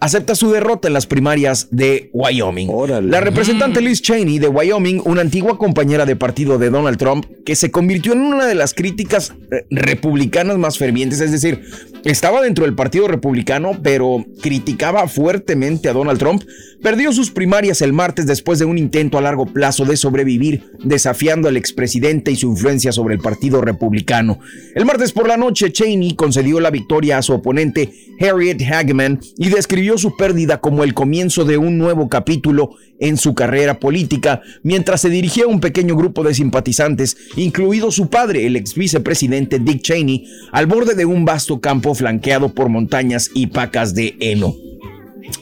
acepta su derrota en las primarias de Wyoming. La representante Liz Cheney de Wyoming, una antigua compañera de partido de Donald Trump, que se convirtió en una de las críticas eh, republicanas más fervientes, es decir, estaba dentro del partido republicano, pero criticaba fuertemente a Donald Trump, perdió sus primarias el martes después de un intento a largo plazo de sobrevivir, desafiando al expresidente y su influencia sobre el partido republicano. El martes por la noche, Cheney concedió la victoria a su oponente Harriet Hageman y describió su pérdida como el comienzo de un nuevo capítulo en su carrera política, mientras se dirigía a un pequeño grupo de simpatizantes, incluido su padre, el ex vicepresidente Dick Cheney, al borde de un vasto campo flanqueado por montañas y pacas de heno.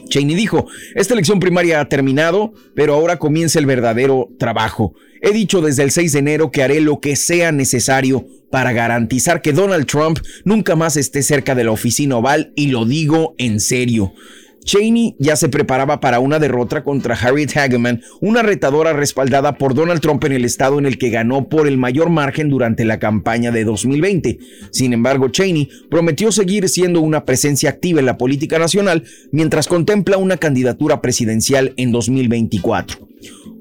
Cheney dijo, esta elección primaria ha terminado, pero ahora comienza el verdadero trabajo. He dicho desde el 6 de enero que haré lo que sea necesario para garantizar que Donald Trump nunca más esté cerca de la oficina oval y lo digo en serio. Cheney ya se preparaba para una derrota contra Harriet Hageman, una retadora respaldada por Donald Trump en el estado en el que ganó por el mayor margen durante la campaña de 2020. Sin embargo, Cheney prometió seguir siendo una presencia activa en la política nacional mientras contempla una candidatura presidencial en 2024.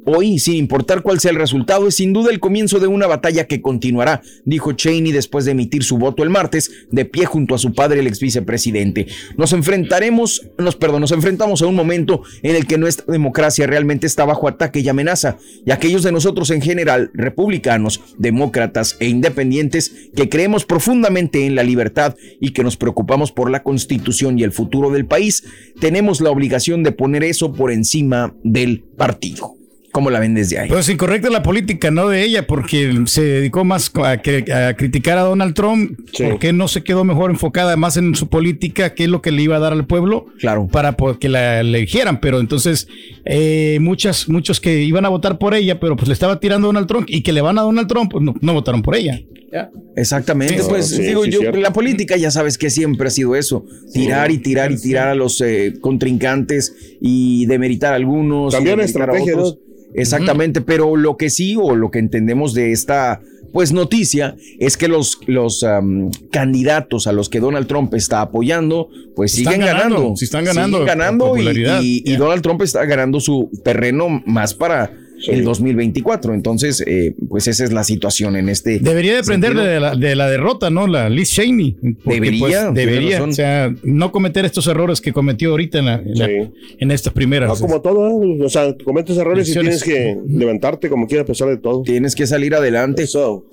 Hoy, sin importar cuál sea el resultado, es sin duda el comienzo de una batalla que continuará, dijo Cheney después de emitir su voto el martes, de pie junto a su padre, el ex vicepresidente. Nos enfrentaremos, nos, perdón, nos enfrentamos a un momento en el que nuestra democracia realmente está bajo ataque y amenaza, y aquellos de nosotros en general, republicanos, demócratas e independientes, que creemos profundamente en la libertad y que nos preocupamos por la constitución y el futuro del país, tenemos la obligación de poner eso por encima del partido. ¿Cómo la ven desde ahí? Pues incorrecta la política, no de ella, porque se dedicó más a, que- a criticar a Donald Trump, porque no se quedó mejor enfocada más en su política, qué es lo que le iba a dar al pueblo, claro. para que la eligieran. Pero entonces, eh, muchas, muchos que iban a votar por ella, pero pues le estaba tirando a Donald Trump y que le van a Donald Trump, pues no, no votaron por ella. Exactamente, Sí, pues sí, digo sí, yo, cierto. la política ya sabes que siempre ha sido eso, tirar y tirar y tirar a los eh, contrincantes y demeritar a algunos. a estrategia, otros. Exactamente, pero lo que sí o lo que entendemos de esta pues noticia es que los, los am, candidatos a los que Donald Trump está apoyando pues Están siguen ganando, ganando, sí están ganando siguen ganando y. Donald Trump está ganando su terreno más para el 2024. Entonces, eh, pues esa es la situación en este. Debería depender sentido. de la, de la derrota, ¿no? La Liz Cheney. Debería, pues, debería. razón. O sea, no cometer estos errores que cometió ahorita en, la- en, la- Sí. en estas primeras. No, como todo, ¿eh? o sea, cometes errores y tienes que levantarte como quieras a pesar de todo. Tienes que salir adelante.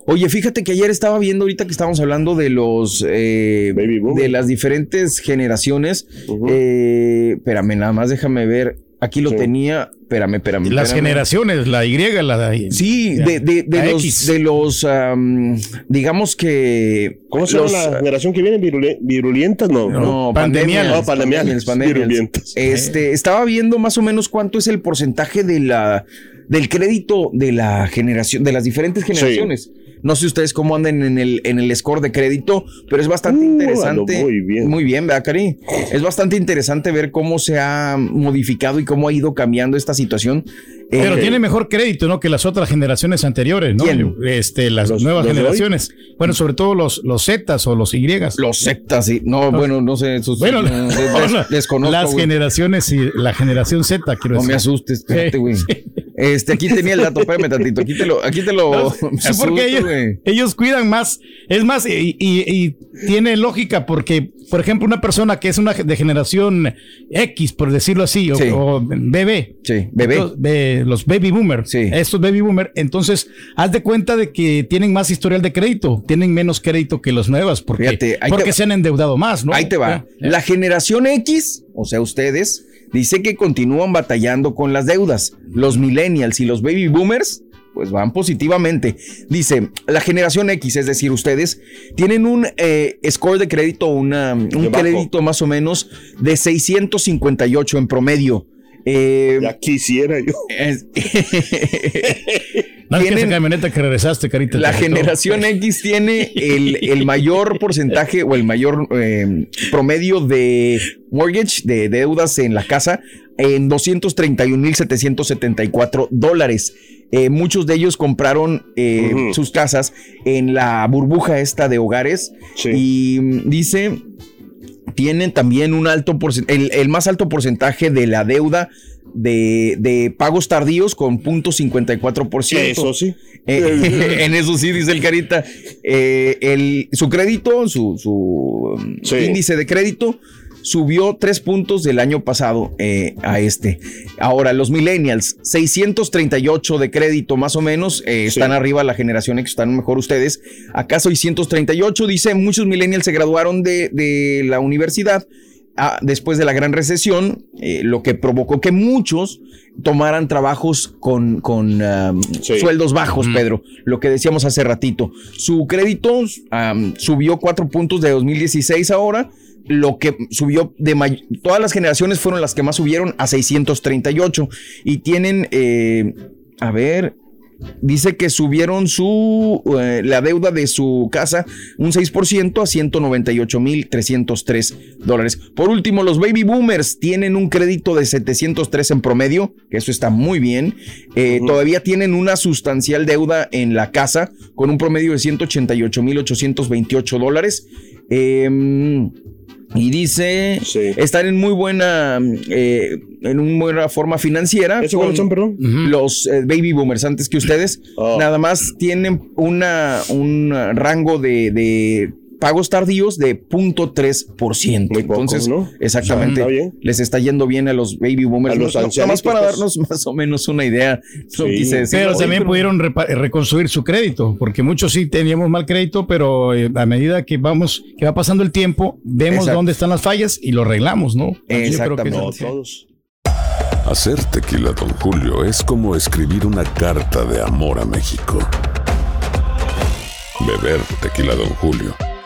Oye, fíjate que ayer estaba viendo ahorita que estábamos hablando de los eh, de las diferentes generaciones. Eh, espérame, nada más déjame ver. Aquí lo tenía. Espérame, espérame. Las espérame. generaciones, la Y, la Sí, ya, de, de- de los, X. de los am, digamos que. ¿Cómo se llama los, la generación que viene? Virule- ¿Virulientas? No, No, pandemiales. No, pandemiales. pandemiales. Virulientas. Este, estaba viendo más o menos cuánto es el porcentaje de la del crédito de la generación, de las diferentes generaciones. No sé ustedes cómo andan en el, en el score de crédito, pero es bastante interesante. ando muy bien. Muy bien, ¿verdad, Cari? Es bastante interesante ver cómo se ha modificado y cómo ha ido cambiando esta situación. Pero Eh, tiene mejor crédito, ¿no? Que las otras generaciones anteriores, ¿no? ¿Quién? Este, las Los- nuevas los de hoy. generaciones. Bueno, sobre todo los, los Zetas o los Y. Los Zetas, sí. No, bueno, no sé. sus- Bueno, no, [LAUGHS] des- des- desconozco, las generaciones y la generación Z, quiero No decir. me asustes, espérate, güey. Este, aquí tenía el dato, espérame tantito. Aquí te lo, aquí te lo. [LAUGHS] No, asusto, [LAUGHS] porque ellos, ellos cuidan más. Es más, y, y- y tiene lógica porque, por ejemplo, una persona que es una de generación X, por decirlo así, o, Sí. o bebé. Sí, bebé. De los baby boomer. Estos baby boomer. Entonces, haz de cuenta de que tienen más historial de crédito. Tienen menos crédito que los nuevas porque, Fíjate, porque se han endeudado más, ¿no? Ahí te va. Ya, ya. La generación X, o sea, ustedes, dice que continúan batallando con las deudas. Los millennials y los baby boomers, pues van positivamente. Dice, la generación X, es decir, ustedes, tienen un eh, score de crédito, una, un crédito más o menos de 658 en promedio. Eh, ya quisiera yo. No, es que esa tienen- camioneta que regresaste, carita. La generación X tiene el, el mayor porcentaje o el mayor eh, promedio de mortgage, de deudas en la casa, en 231.774 dólares. Eh, muchos de ellos compraron eh, sus casas en la burbuja esta de hogares y mm, dice tienen también un alto porcentaje, el, el más alto porcentaje de la deuda de, de pagos tardíos con 0.54%. Eso sí. Eh, [LAUGHS] en eso sí, dice el Carita. Eh, el, su crédito, su, su índice de crédito subió tres puntos del año pasado eh, a este. Ahora, los millennials, 638 de crédito más o menos, eh, están arriba la generación X, están mejor ustedes. Acá 638, dice, muchos millennials se graduaron de, de la universidad ah, después de la gran recesión, eh, lo que provocó que muchos tomaran trabajos con, con um, sueldos bajos, Pedro, lo que decíamos hace ratito. Su crédito um, subió cuatro puntos de 2016 ahora, lo que subió de todas las generaciones fueron las que más subieron a 638 y tienen, eh, a ver, dice que subieron su eh, la deuda de su casa un 6% a 198.303 dólares. Por último, los baby boomers tienen un crédito de 703 en promedio, que eso está muy bien. Eh, Todavía tienen una sustancial deuda en la casa con un promedio de 188.828 dólares. Em, y dice, están en muy buena, eh, en una buena forma financiera. ¿Eso cuáles son, perdón? Los eh, baby boomers, antes que ustedes, nada más tienen una, un rango de, de pagos tardíos de 0.3%. Entonces, ¿no? exactamente, O sea, está bien. les está yendo bien a los baby boomers. A los No, no, nada más para darnos [LAUGHS] más o menos una idea. No quise decirlo. Pero también pero- pudieron reconstruir su crédito, porque muchos sí teníamos mal crédito, pero eh, a medida que vamos, que va pasando el tiempo, vemos Exacto. dónde están las fallas y lo arreglamos, ¿no? Yo creo que Exactamente. sí. Hacer tequila, Don Julio, es como escribir una carta de amor a México. Beber tequila, Don Julio,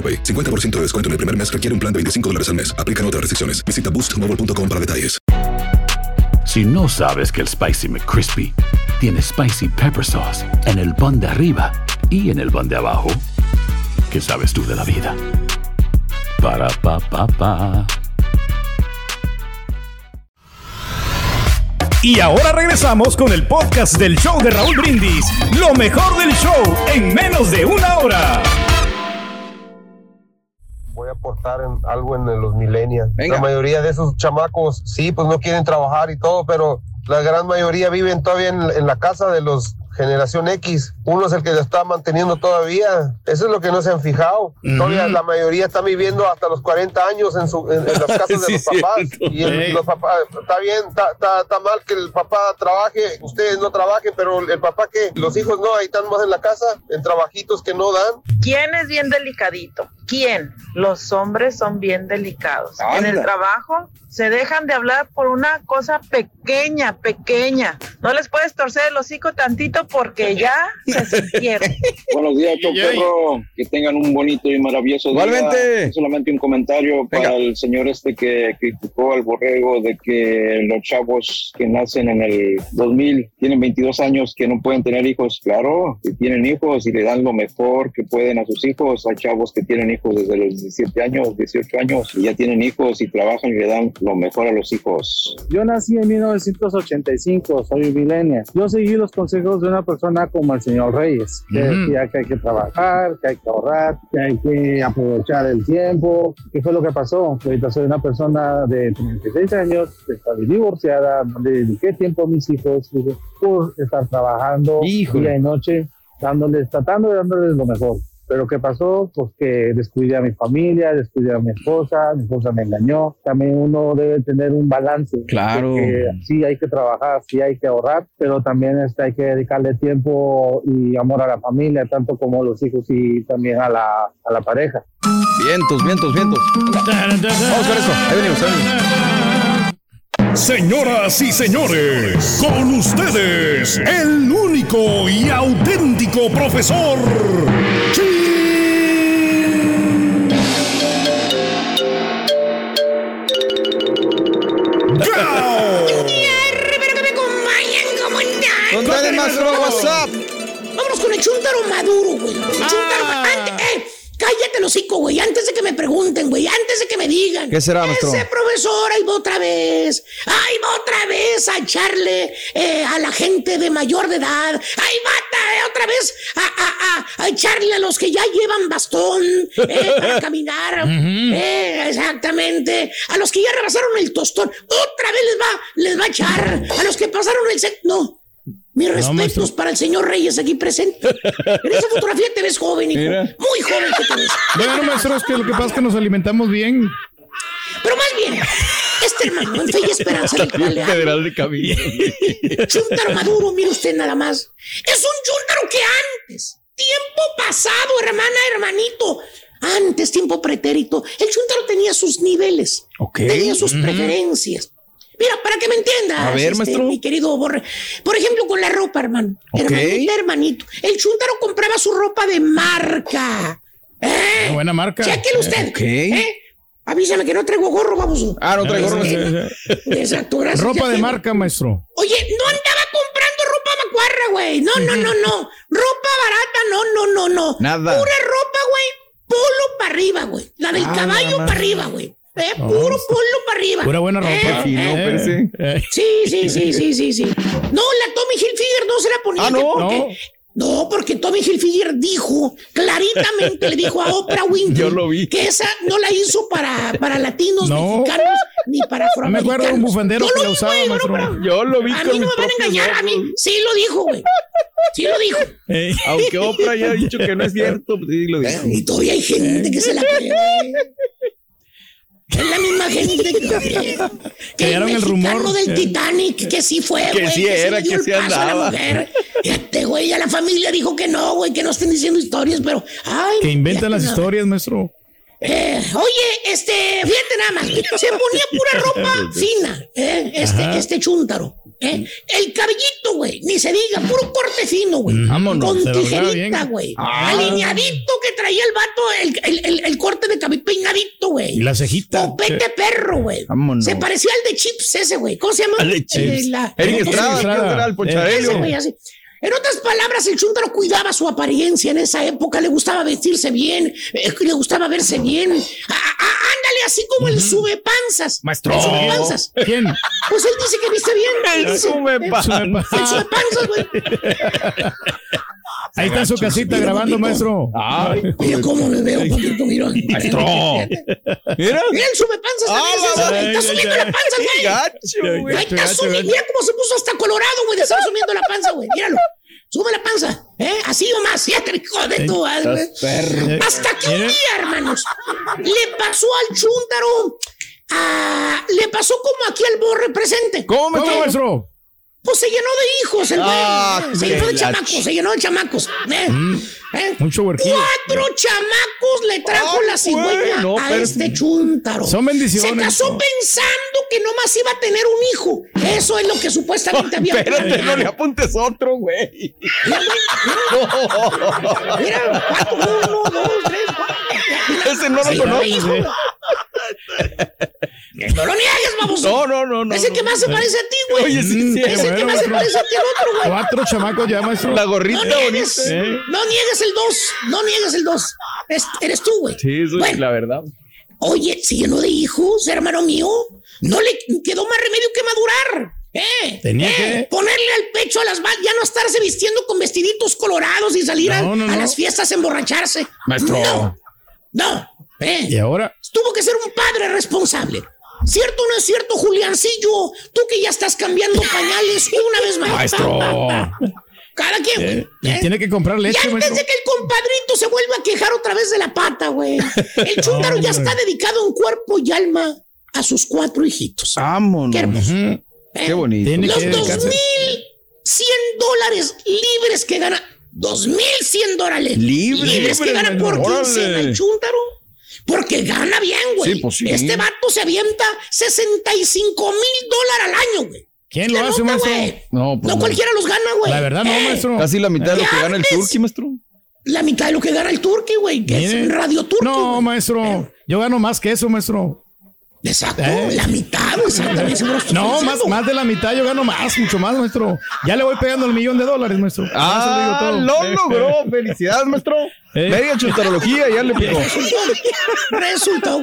AroPay. 50% de descuento en el primer mes requiere un plan de 25 dólares al mes. Aplican otras restricciones. Visita boostmobile.com para detalles. Si no sabes que el Spicy McCrispy tiene Spicy Pepper Sauce en el pan de arriba y en el pan de abajo, ¿qué sabes tú de la vida? Para, pa, pa, pa. Y ahora regresamos con el podcast del show de Raúl Brindis. Lo mejor del show en menos de una hora. Aportar en algo en los millennials. La mayoría de esos chamacos, sí, pues no quieren trabajar y todo, pero la gran mayoría viven todavía en, en la casa de los generación X. Uno es el que lo está manteniendo todavía. Eso es lo que no se han fijado. Todavía la mayoría está viviendo hasta los 40 años en, su, en, en las [LAUGHS] casas Sí, de los papás. cierto. Y el- los papás, está bien, está, está- está mal que el papá trabaje, ustedes no trabajen, pero el papá que los hijos no, ahí están más en la casa, en trabajitos que no dan. ¿Quién es bien delicadito? ¿Quién? Los hombres son bien delicados. En el Anda. trabajo se dejan de hablar por una cosa pequeña, pequeña. No les puedes torcer el hocico tantito porque ya se [LAUGHS] sintieron. [LAUGHS] Buenos días, Choperro. Que tengan un bonito y maravilloso día. Igualmente. Solamente un comentario para el señor este que criticó al borrego de que los chavos que nacen en el 2000 tienen 22 años que no pueden tener hijos. Claro, que tienen hijos y le dan lo mejor que pueden a sus hijos. Hay chavos que tienen hijos desde los 17 años, 18 años y ya tienen hijos y trabajan y le dan lo mejor a los hijos. Yo nací en 1985, soy millennial. Yo seguí los consejos de una persona como el señor Reyes, que Ujú. decía que hay que trabajar, que hay que ahorrar, que hay que aprovechar el tiempo. ¿Qué fue lo que pasó? Ahorita soy una persona de 36 años, está divorciada, le dediqué tiempo a mis hijos por estar trabajando día y noche, dándoles, tratando de dándoles lo mejor. Pero ¿qué pasó? Pues que descuidé a mi familia, descuidé a mi esposa, mi esposa me engañó. También uno debe tener un balance. Claro. Sí hay que trabajar, sí hay que ahorrar, pero también este, hay que dedicarle tiempo y amor a la familia, tanto como a los hijos y también a la, a la pareja. Vientos, vientos, vientos. Vamos con eso. Ahí venimos, ahí venimos. Señoras y señores, con ustedes, el único y auténtico profesor. Espero que me acompañen, ¿cómo están? Con tal, maestro, what's up? Vámonos con el chúntaro maduro, güey. El ma- antes- eh, cállate el hocico, güey. Antes de que me pregunten, güey. Antes de que me digan. ¿Qué será, maestro? Ese profesor ahí va otra vez. Ahí va otra vez a echarle eh, a la gente de mayor de edad. Ahí va ta- otra vez a, a- a- a echarle a los que ya llevan bastón eh, [LAUGHS] para caminar. Eh, exactamente. A los que ya rebasaron el tostón. Otra vez les va, les va a echar. A los que pasaron el... No. Mis respetos para el señor Reyes aquí presente. En esa fotografía te ves joven, hijo. Mira. Muy joven que te ves. Bueno, maestro, es que lo que pasa es que nos alimentamos bien. Pero más bien, este hermano, en fe y esperanza del Federal de Cabilla. Chuntaro Maduro, mire usted nada más. Es un chuntaro que antes, tiempo pasado, hermana, hermanito, antes, tiempo pretérito, el chuntaro tenía sus niveles, tenía sus preferencias. Mira, para que me entiendas, A ver, este, maestro. mi querido Borre. Por ejemplo, con la ropa, hermano. Hermanita, hermanito. El chuntaro compraba su ropa de marca. ¿Eh? Una buena marca. Chéquelo usted. Ok. ¿eh? Avísame que no traigo gorro, vamos. Ah, no traigo gorro. Exacto, gracias. Ropa de marca, maestro. Oye, no andaba comprando ropa macuarra, güey. No, no, no, no. Ropa barata, no, no, no, no. Nada. Pura ropa, güey. Polo para arriba, güey. La del Ah, caballo para arriba, güey. Eh, puro polo para arriba. Pura buena ropa. Eh, Fino, eh. Eh, Sí, sí, sí, sí, sí, sí. No, la Tommy Hilfiger no se la ponía. Ah, ¿no? porque- No, porque Tommy Hilfiger dijo, claritamente le dijo a Oprah Winfrey Yo lo vi. que esa no la hizo para, para latinos, No. mexicanos, ni para No me acuerdo de un afroamericanos. bufandero que lo la usaba, bueno, Yo lo vi a con mí no me van a engañar, a mí sí lo dijo, güey. Sí lo dijo. Aunque Oprah ya ha dicho que no es cierto, pues sí lo dijo. Y todavía hay gente que se la cree. Es la misma [LAUGHS] gente que, que Crearon el mexicano rumor. del Titanic, que sí fue, Que güey. sí se era, que el sí a andaba. Fíjate, [LAUGHS] güey, ya la familia dijo que no, güey, que no estén diciendo historias, pero. Ay, Que inventan las historias, maestro. Eh, oye, este, fíjate nada más, se ponía pura [LAUGHS] ropa fina, eh, este, Ajá. este chúntaro. Eh. El cabellito, güey, ni se diga, puro corte fino, güey. Vámonos, Con tijerita, güey. Ah. Alineadito que traía el vato, el, el, el, el corte de cabello peinadito, güey. Y la cejita. Copete perro, güey. Vámonos. Se parecía al de Chips ese, güey. ¿Cómo se llama? Al de Chips. Eh, la- Eric Estrada, Estrada. el. En otras palabras, el chúntaro cuidaba su apariencia en esa época, le gustaba vestirse bien, eh, le gustaba verse bien. Ah, ah, ándale, así como el sube panzas. Maestro. El sube panzas. ¿Quién? Pues él dice que viste bien. El Dice, subepanzas. El sube panzas, güey. [LAUGHS] Ahí está en su casita Mira, grabando, maestro. Ay, Mira cómo me veo, papito, mira. Maestro. Mira Mira. el sube panzas Ah, también. ese, la güey. Está subiendo la panza, güey. gacho, güey. Ahí está subiendo. Mira cómo se puso hasta colorado, güey, de estar subiendo la panza, güey. Míralo. Sube la panza, ¿eh? Así o más. Ya te hijo de tu madre, güey. Hasta que un día, hermanos, le pasó al chúntaro. ah, le pasó como aquí al borre presente. ¿Cómo, ¿Cómo, maestro? Pues se llenó de hijos, el güey. Ah, se llenó de chamacos, ch- se llenó de chamacos. ¿eh? Mm. ¿Eh? Mucho huerquillo. Cuatro chamacos le trajo Ay, la cigüeña no, a este chúntaro. Son bendiciones. Se casó ¿no? pensando que nomás iba a tener un hijo. Eso es lo que supuestamente había [LAUGHS] Espérate, no planeado. le apuntes otro, güey. Mira, mira. Mira, [LAUGHS] cuatro, uno, dos, tres. Ese no lo Sí, conozco. hijo. [LAUGHS] No lo niegues, vamos. No, no, no, no. Ese que más se parece a ti, güey. Oye, sí, sí. Ese que bueno, más se parece a ti al otro, güey. Cuatro chamacos ya, maestro. La gorrita No niegues, bonita. ¿eh? no niegues el dos, no niegues el dos. Es- eres tú, güey. Sí, eso es la verdad. Oye, se llenó de hijos, hermano mío. No le quedó más remedio que madurar. ¿Eh? Tenía ¿Eh? que- Ponerle al pecho a las balas, ya no estarse vistiendo con vestiditos colorados y salir a, No, no, a las fiestas a emborracharse. Maestro. No. ¿eh? Y ahora, Tuvo que ser un padre responsable. ¿Cierto o no es cierto, Juliancillo? Tú que ya estás cambiando pañales una vez más. Maestro. [LAUGHS] Cada quien, güey. eh, y ¿eh? tiene que comprar Y leche, antes maestro. de que el compadrito se vuelva a quejar otra vez de la pata, güey. El [LAUGHS] chúndaro ya está dedicado en cuerpo y alma a sus cuatro hijitos. Vámonos. Qué hermoso. ¿eh? Qué bonito. Los que dedicarse. 2.100 dólares libres que gana. 2.100 dólares Libres, que gana por quincena el chúndaro. Porque gana bien, güey. Sí, pues sí. Este vato se avienta 65 mil dólares al año, güey. ¿Quién lo hace, nota, maestro? No, pues No no. cualquiera los gana, güey. La verdad no, Eh, maestro. Casi la mitad de lo ¿Qué que gana el turqui, maestro. La mitad de lo que gana el turqui, güey. Que es Radio Turqui. No, maestro. Yo gano más que eso, maestro. Exacto, Eh. la mitad, estoy No, más, más de la mitad, yo gano más, mucho más, maestro. Ya le voy pegando el millón de dólares, maestro. Digo Ah, todo. lo logró. [LAUGHS] Felicidades, maestro. Eh. Media chuntarología, ya le picó. Resultó. Resultó.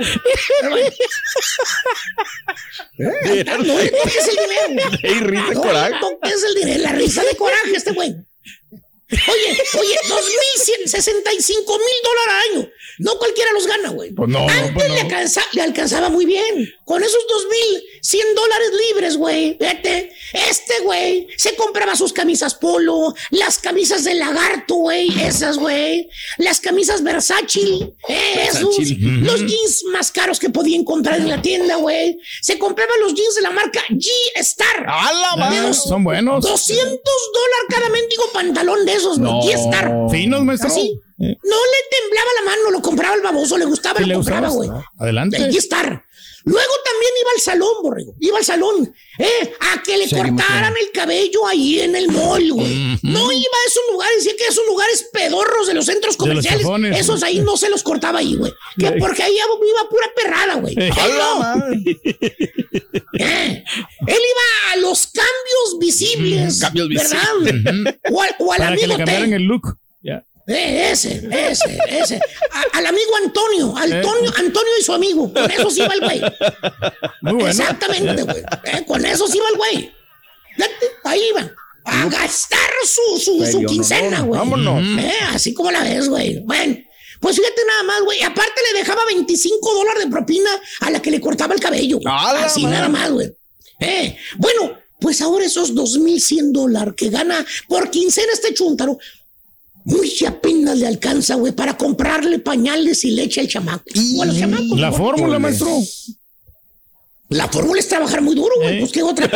Eh, No le toques el dinero. güey. Ey, risa, No le toques el dinero. La risa de coraje este güey. Oye, oye, 2.165 mil dólares al año. No cualquiera los gana, güey. Pues no, Antes pues no. le, alcanza- le alcanzaba muy bien. Con esos 2.100 dólares libres, güey. Fíjate, este güey se compraba sus camisas polo, las camisas de lagarto, güey. Esas, güey. Las camisas Versace. eh, esos. Los jeans más caros que podía encontrar en la tienda, güey. Se compraba los jeans de la marca G-Star. Son buenos. 200 dólares cada mendigo pantalón de esos, güey. No. G-Star. Finos, maestro. Así. Eh, No le temblaba la mano, lo compraba el baboso, le gustaba, ¿sí lo le compraba, güey. Adelante. El G-Star. Luego también iba al salón, borrego. Iba al salón, ¿eh? A que le Seguimos cortaran el cabello ahí en el mall, güey. No iba a esos lugares, decía que esos lugares pedorros de los centros los comerciales. chafones. esos ahí no se los cortaba ahí, güey. Que porque ahí iba pura perrada, güey. Eh. Él ¡A la no. [LAUGHS] Eh, Él iba a los cambios visibles. Cambios ¿verdad? O al, o al Para que amigo le cambiaran T. el look. Eh, ese, ese, ese. A- al amigo Antonio, Eh. Antonio, Antonio y su amigo. Con eso sí va el güey. Muy bueno. Exactamente, güey. Eh, con eso sí va el güey. Ahí iba. A gastar su, su, su quincena, no, no. güey. Vámonos. Eh, así como la ves, güey. Bueno, pues fíjate nada más, güey. Aparte le dejaba 25 dólares de propina a la que le cortaba el cabello. güey. ¡A la Así nada más, güey. Eh, bueno, Pues ahora esos 2.100 dólares que gana por quincena este chúntaro, muy apenas le alcanza, güey, para comprarle pañales y leche al chamaco. O a los chamacos. La fórmula, maestro. La fórmula es trabajar muy duro, güey. Pues qué otra. [LAUGHS]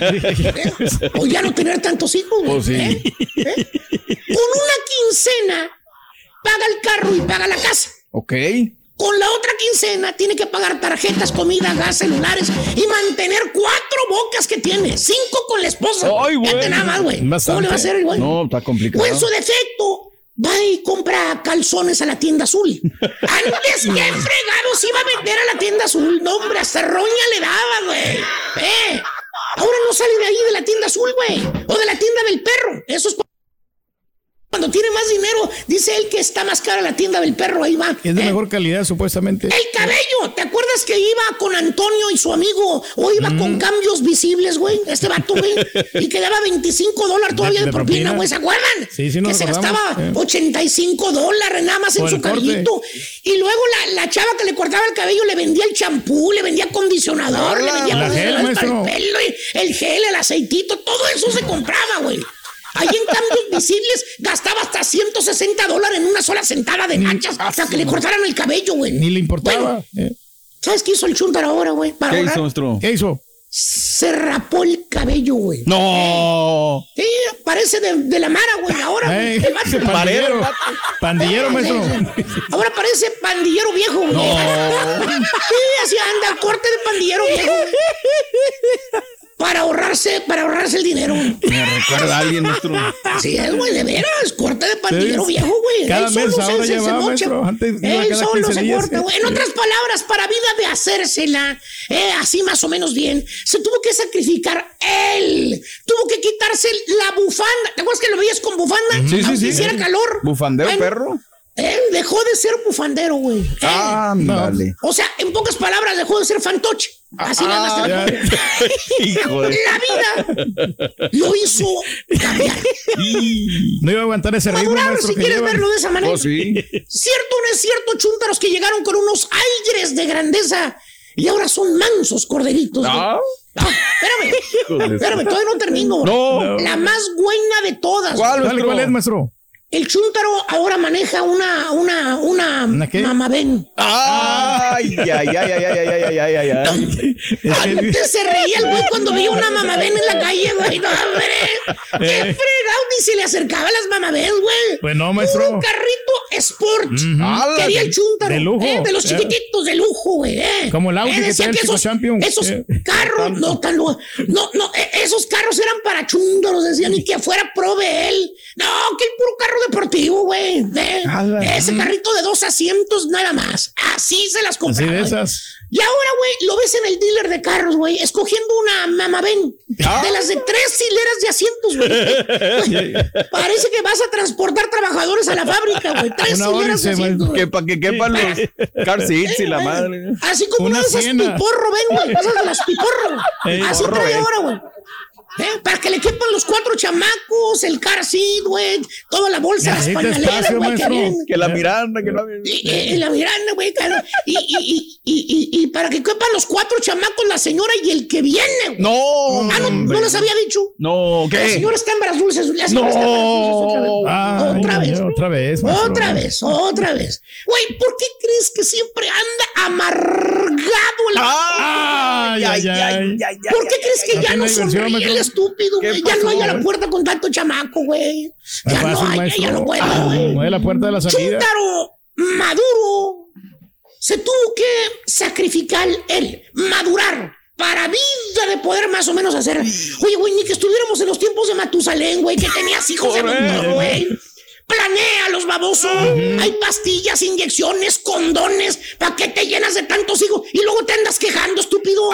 ¿Eh? O ya no tener tantos hijos, güey. Pues sí. ¿Eh? ¿Eh? Con una quincena paga el carro y paga la casa. Ok. Con la otra quincena tiene que pagar tarjetas, comida, gas, celulares y mantener cuatro bocas que tiene. Cinco con la esposa. Ay, güey. Nada más, güey. ¿Cómo le va a hacer el güey? No, está complicado. O en su defecto, va y compra calzones a la tienda azul. [LAUGHS] Antes, ¿qué fregados iba a vender a la tienda azul? No, hombre, hasta roña le daba, güey. Eh, ahora no sale de ahí de la tienda azul, güey. O de la tienda del perro. Eso es cuando tiene más dinero. Dice él que está más cara la tienda del perro. Ahí va. Es de Eh, mejor calidad, supuestamente. el cabello, ¿te acuerdas que iba con Antonio y su amigo? O iba Mm. con cambios visibles, güey. Este vato, güey. [LAUGHS] y que daba 25 dólares todavía de, de propina, güey. ¿Se acuerdan? Sí, sí, nos Que se gastaba eh. 85 dólares nada más en su cabellito. Y luego la, la chava que le cortaba el cabello le vendía el champú, le vendía acondicionador, le vendía acondicionador para el pelo, el gel, el aceitito, todo eso se compraba, güey. Ahí en cambios visibles gastaba hasta 160 dólares en una sola sentada de nachas hasta que le cortaran el cabello, güey. Ni le importaba. eh. ¿Sabes qué hizo el chúntaro ahora, güey? Para ¿Qué ahorrar? hizo, maestro? ¿Qué hizo? Se rapó el cabello, güey. No. Sí, parece de, de la Mara, güey. Ahora, Ey, el vato. pandillero. Pandillero, maestro. Ahora parece pandillero viejo, güey. [LAUGHS] Sí, así anda, corte de pandillero viejo. Para ahorrarse, para ahorrarse el dinero. Me recuerda a alguien, maestro. Así es, güey, de veras, corte de pandillero viejo, güey. Cada Él mes solo ahora se- se- ya se maestro. Antes iba Él cada solo 15 se corta, güey. En otras palabras, para vida de hacérsela, eh, así más o menos bien, se tuvo que sacrificar él. Tuvo que quitarse la bufanda. ¿Te acuerdas que lo veías con bufanda? Sí, sí, Aunque sí. hiciera calor. ¿Bufandero, Bueno, perro? Él dejó de ser bufandero, güey. Él. Ah, vale. O sea, en pocas palabras, dejó de ser fantoche. Así nada más te la Ah, pongo. [LAUGHS] Hijo de. La vida lo hizo cambiar. No iba a aguantar ese ritmo, maestro. si que quieres llevan. verlo de esa manera. Oh, sí. ¿Cierto o no es cierto, chúntaros que llegaron con unos aires de grandeza y ahora son mansos corderitos? güey? Ah. Ah, espérame, [LAUGHS] espérame, todavía no termino. No. La más buena de todas. ¿Cuál? ¿Cuál es, maestro? El chúntaro ahora maneja una, una, una, ¿Una qué? mamabén. Ay, ay, ay, ay, ay, ay, ay, ay, ay, ay. [LAUGHS] Antes se reía el güey cuando veía una mamabén en la calle, güey. No, hombre. Qué Eh. fregado, ni se le acercaba a las mamabén, güey. Pues no, Un carrito sport. Ujú. Quería el chúntaro. De lujo. eh, de los Eh. chiquititos de lujo, güey. eh. Como el Audi Eh, que decía trae el que esos, Champion. esos Eh. carros, no tan lo- No, no, esos carros eran para chúntaros, decían, ni que fuera pro de él. No, que el puro carro deportivo, güey. eh. Ala. Ese carrito de dos asientos, nada más. Así se las Así compraba. de güey. esas. Y ahora, güey, lo ves en el dealer de carros, güey, escogiendo una mamabén Ah. de las de tres hileras de asientos, güey. [LAUGHS] Parece que vas a transportar trabajadores a la fábrica, güey. Tres Una hileras de asientos. Que para que quepan los car seats y la madre. Así como Una una de esas piporro, ven, güey. Esas de las piporro. Así trae eh. ahora, güey. ¿Eh? Para que le quepan los cuatro chamacos, el car seat, güey, toda la bolsa, las pañaleras, güey, que. Que la Miranda, que no. Y, y- y la Miranda, güey, claro. y, y, y, y, y- y para que quepan los cuatro chamacos, la señora y el que viene. güey. No. Ah, no, no les había dicho. No, La ¿qué? señora está en Bras Dulces. La señora No. está en Bras Dulces Ay, otra vez. Otra vez. maestro. Otra vez, otra vez. Güey, ¿por qué crees que siempre anda amargado el Ay, ay, ay. ¿Por qué crees que No ya no el estúpido, ¿Qué güey? Ya no hay a la puerta con tanto chamaco, güey. Ya no hay, ya no puede, Ah, güey. mueve la puerta de la salida. Chúntaro Maduro se tuvo que sacrificar él, madurar. Para vida de poder más o menos hacer. Oye, güey, ni que estuviéramos en los tiempos de Matusalén, güey, que tenías hijos de montón, güey. Planea los babosos. Hay pastillas, inyecciones, condones. ¿Para qué te llenas de tantos hijos? Y luego te andas quejando, estúpido.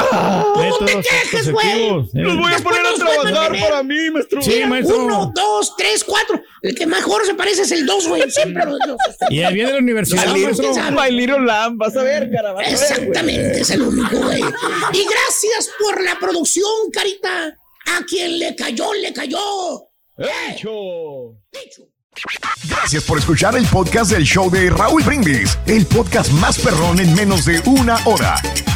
Pues no te quejes, güey. eh. Los voy a poner a trabajar para mí, maestro. Sí, maestro. Uno, dos, tres, cuatro. El que mejor se parece es el dos, güey. Siempre los dos. Y ahí viene la universidad, My little- maestro. Little Lamb, vas a ver, cara. vas a ver, güey. Exactamente, es el único, güey. Y gracias por la producción, carita. A quien le cayó, le cayó. Hecho. Dicho. Gracias por escuchar el podcast del show de Raúl Brindis, el podcast más perrón en menos de una hora.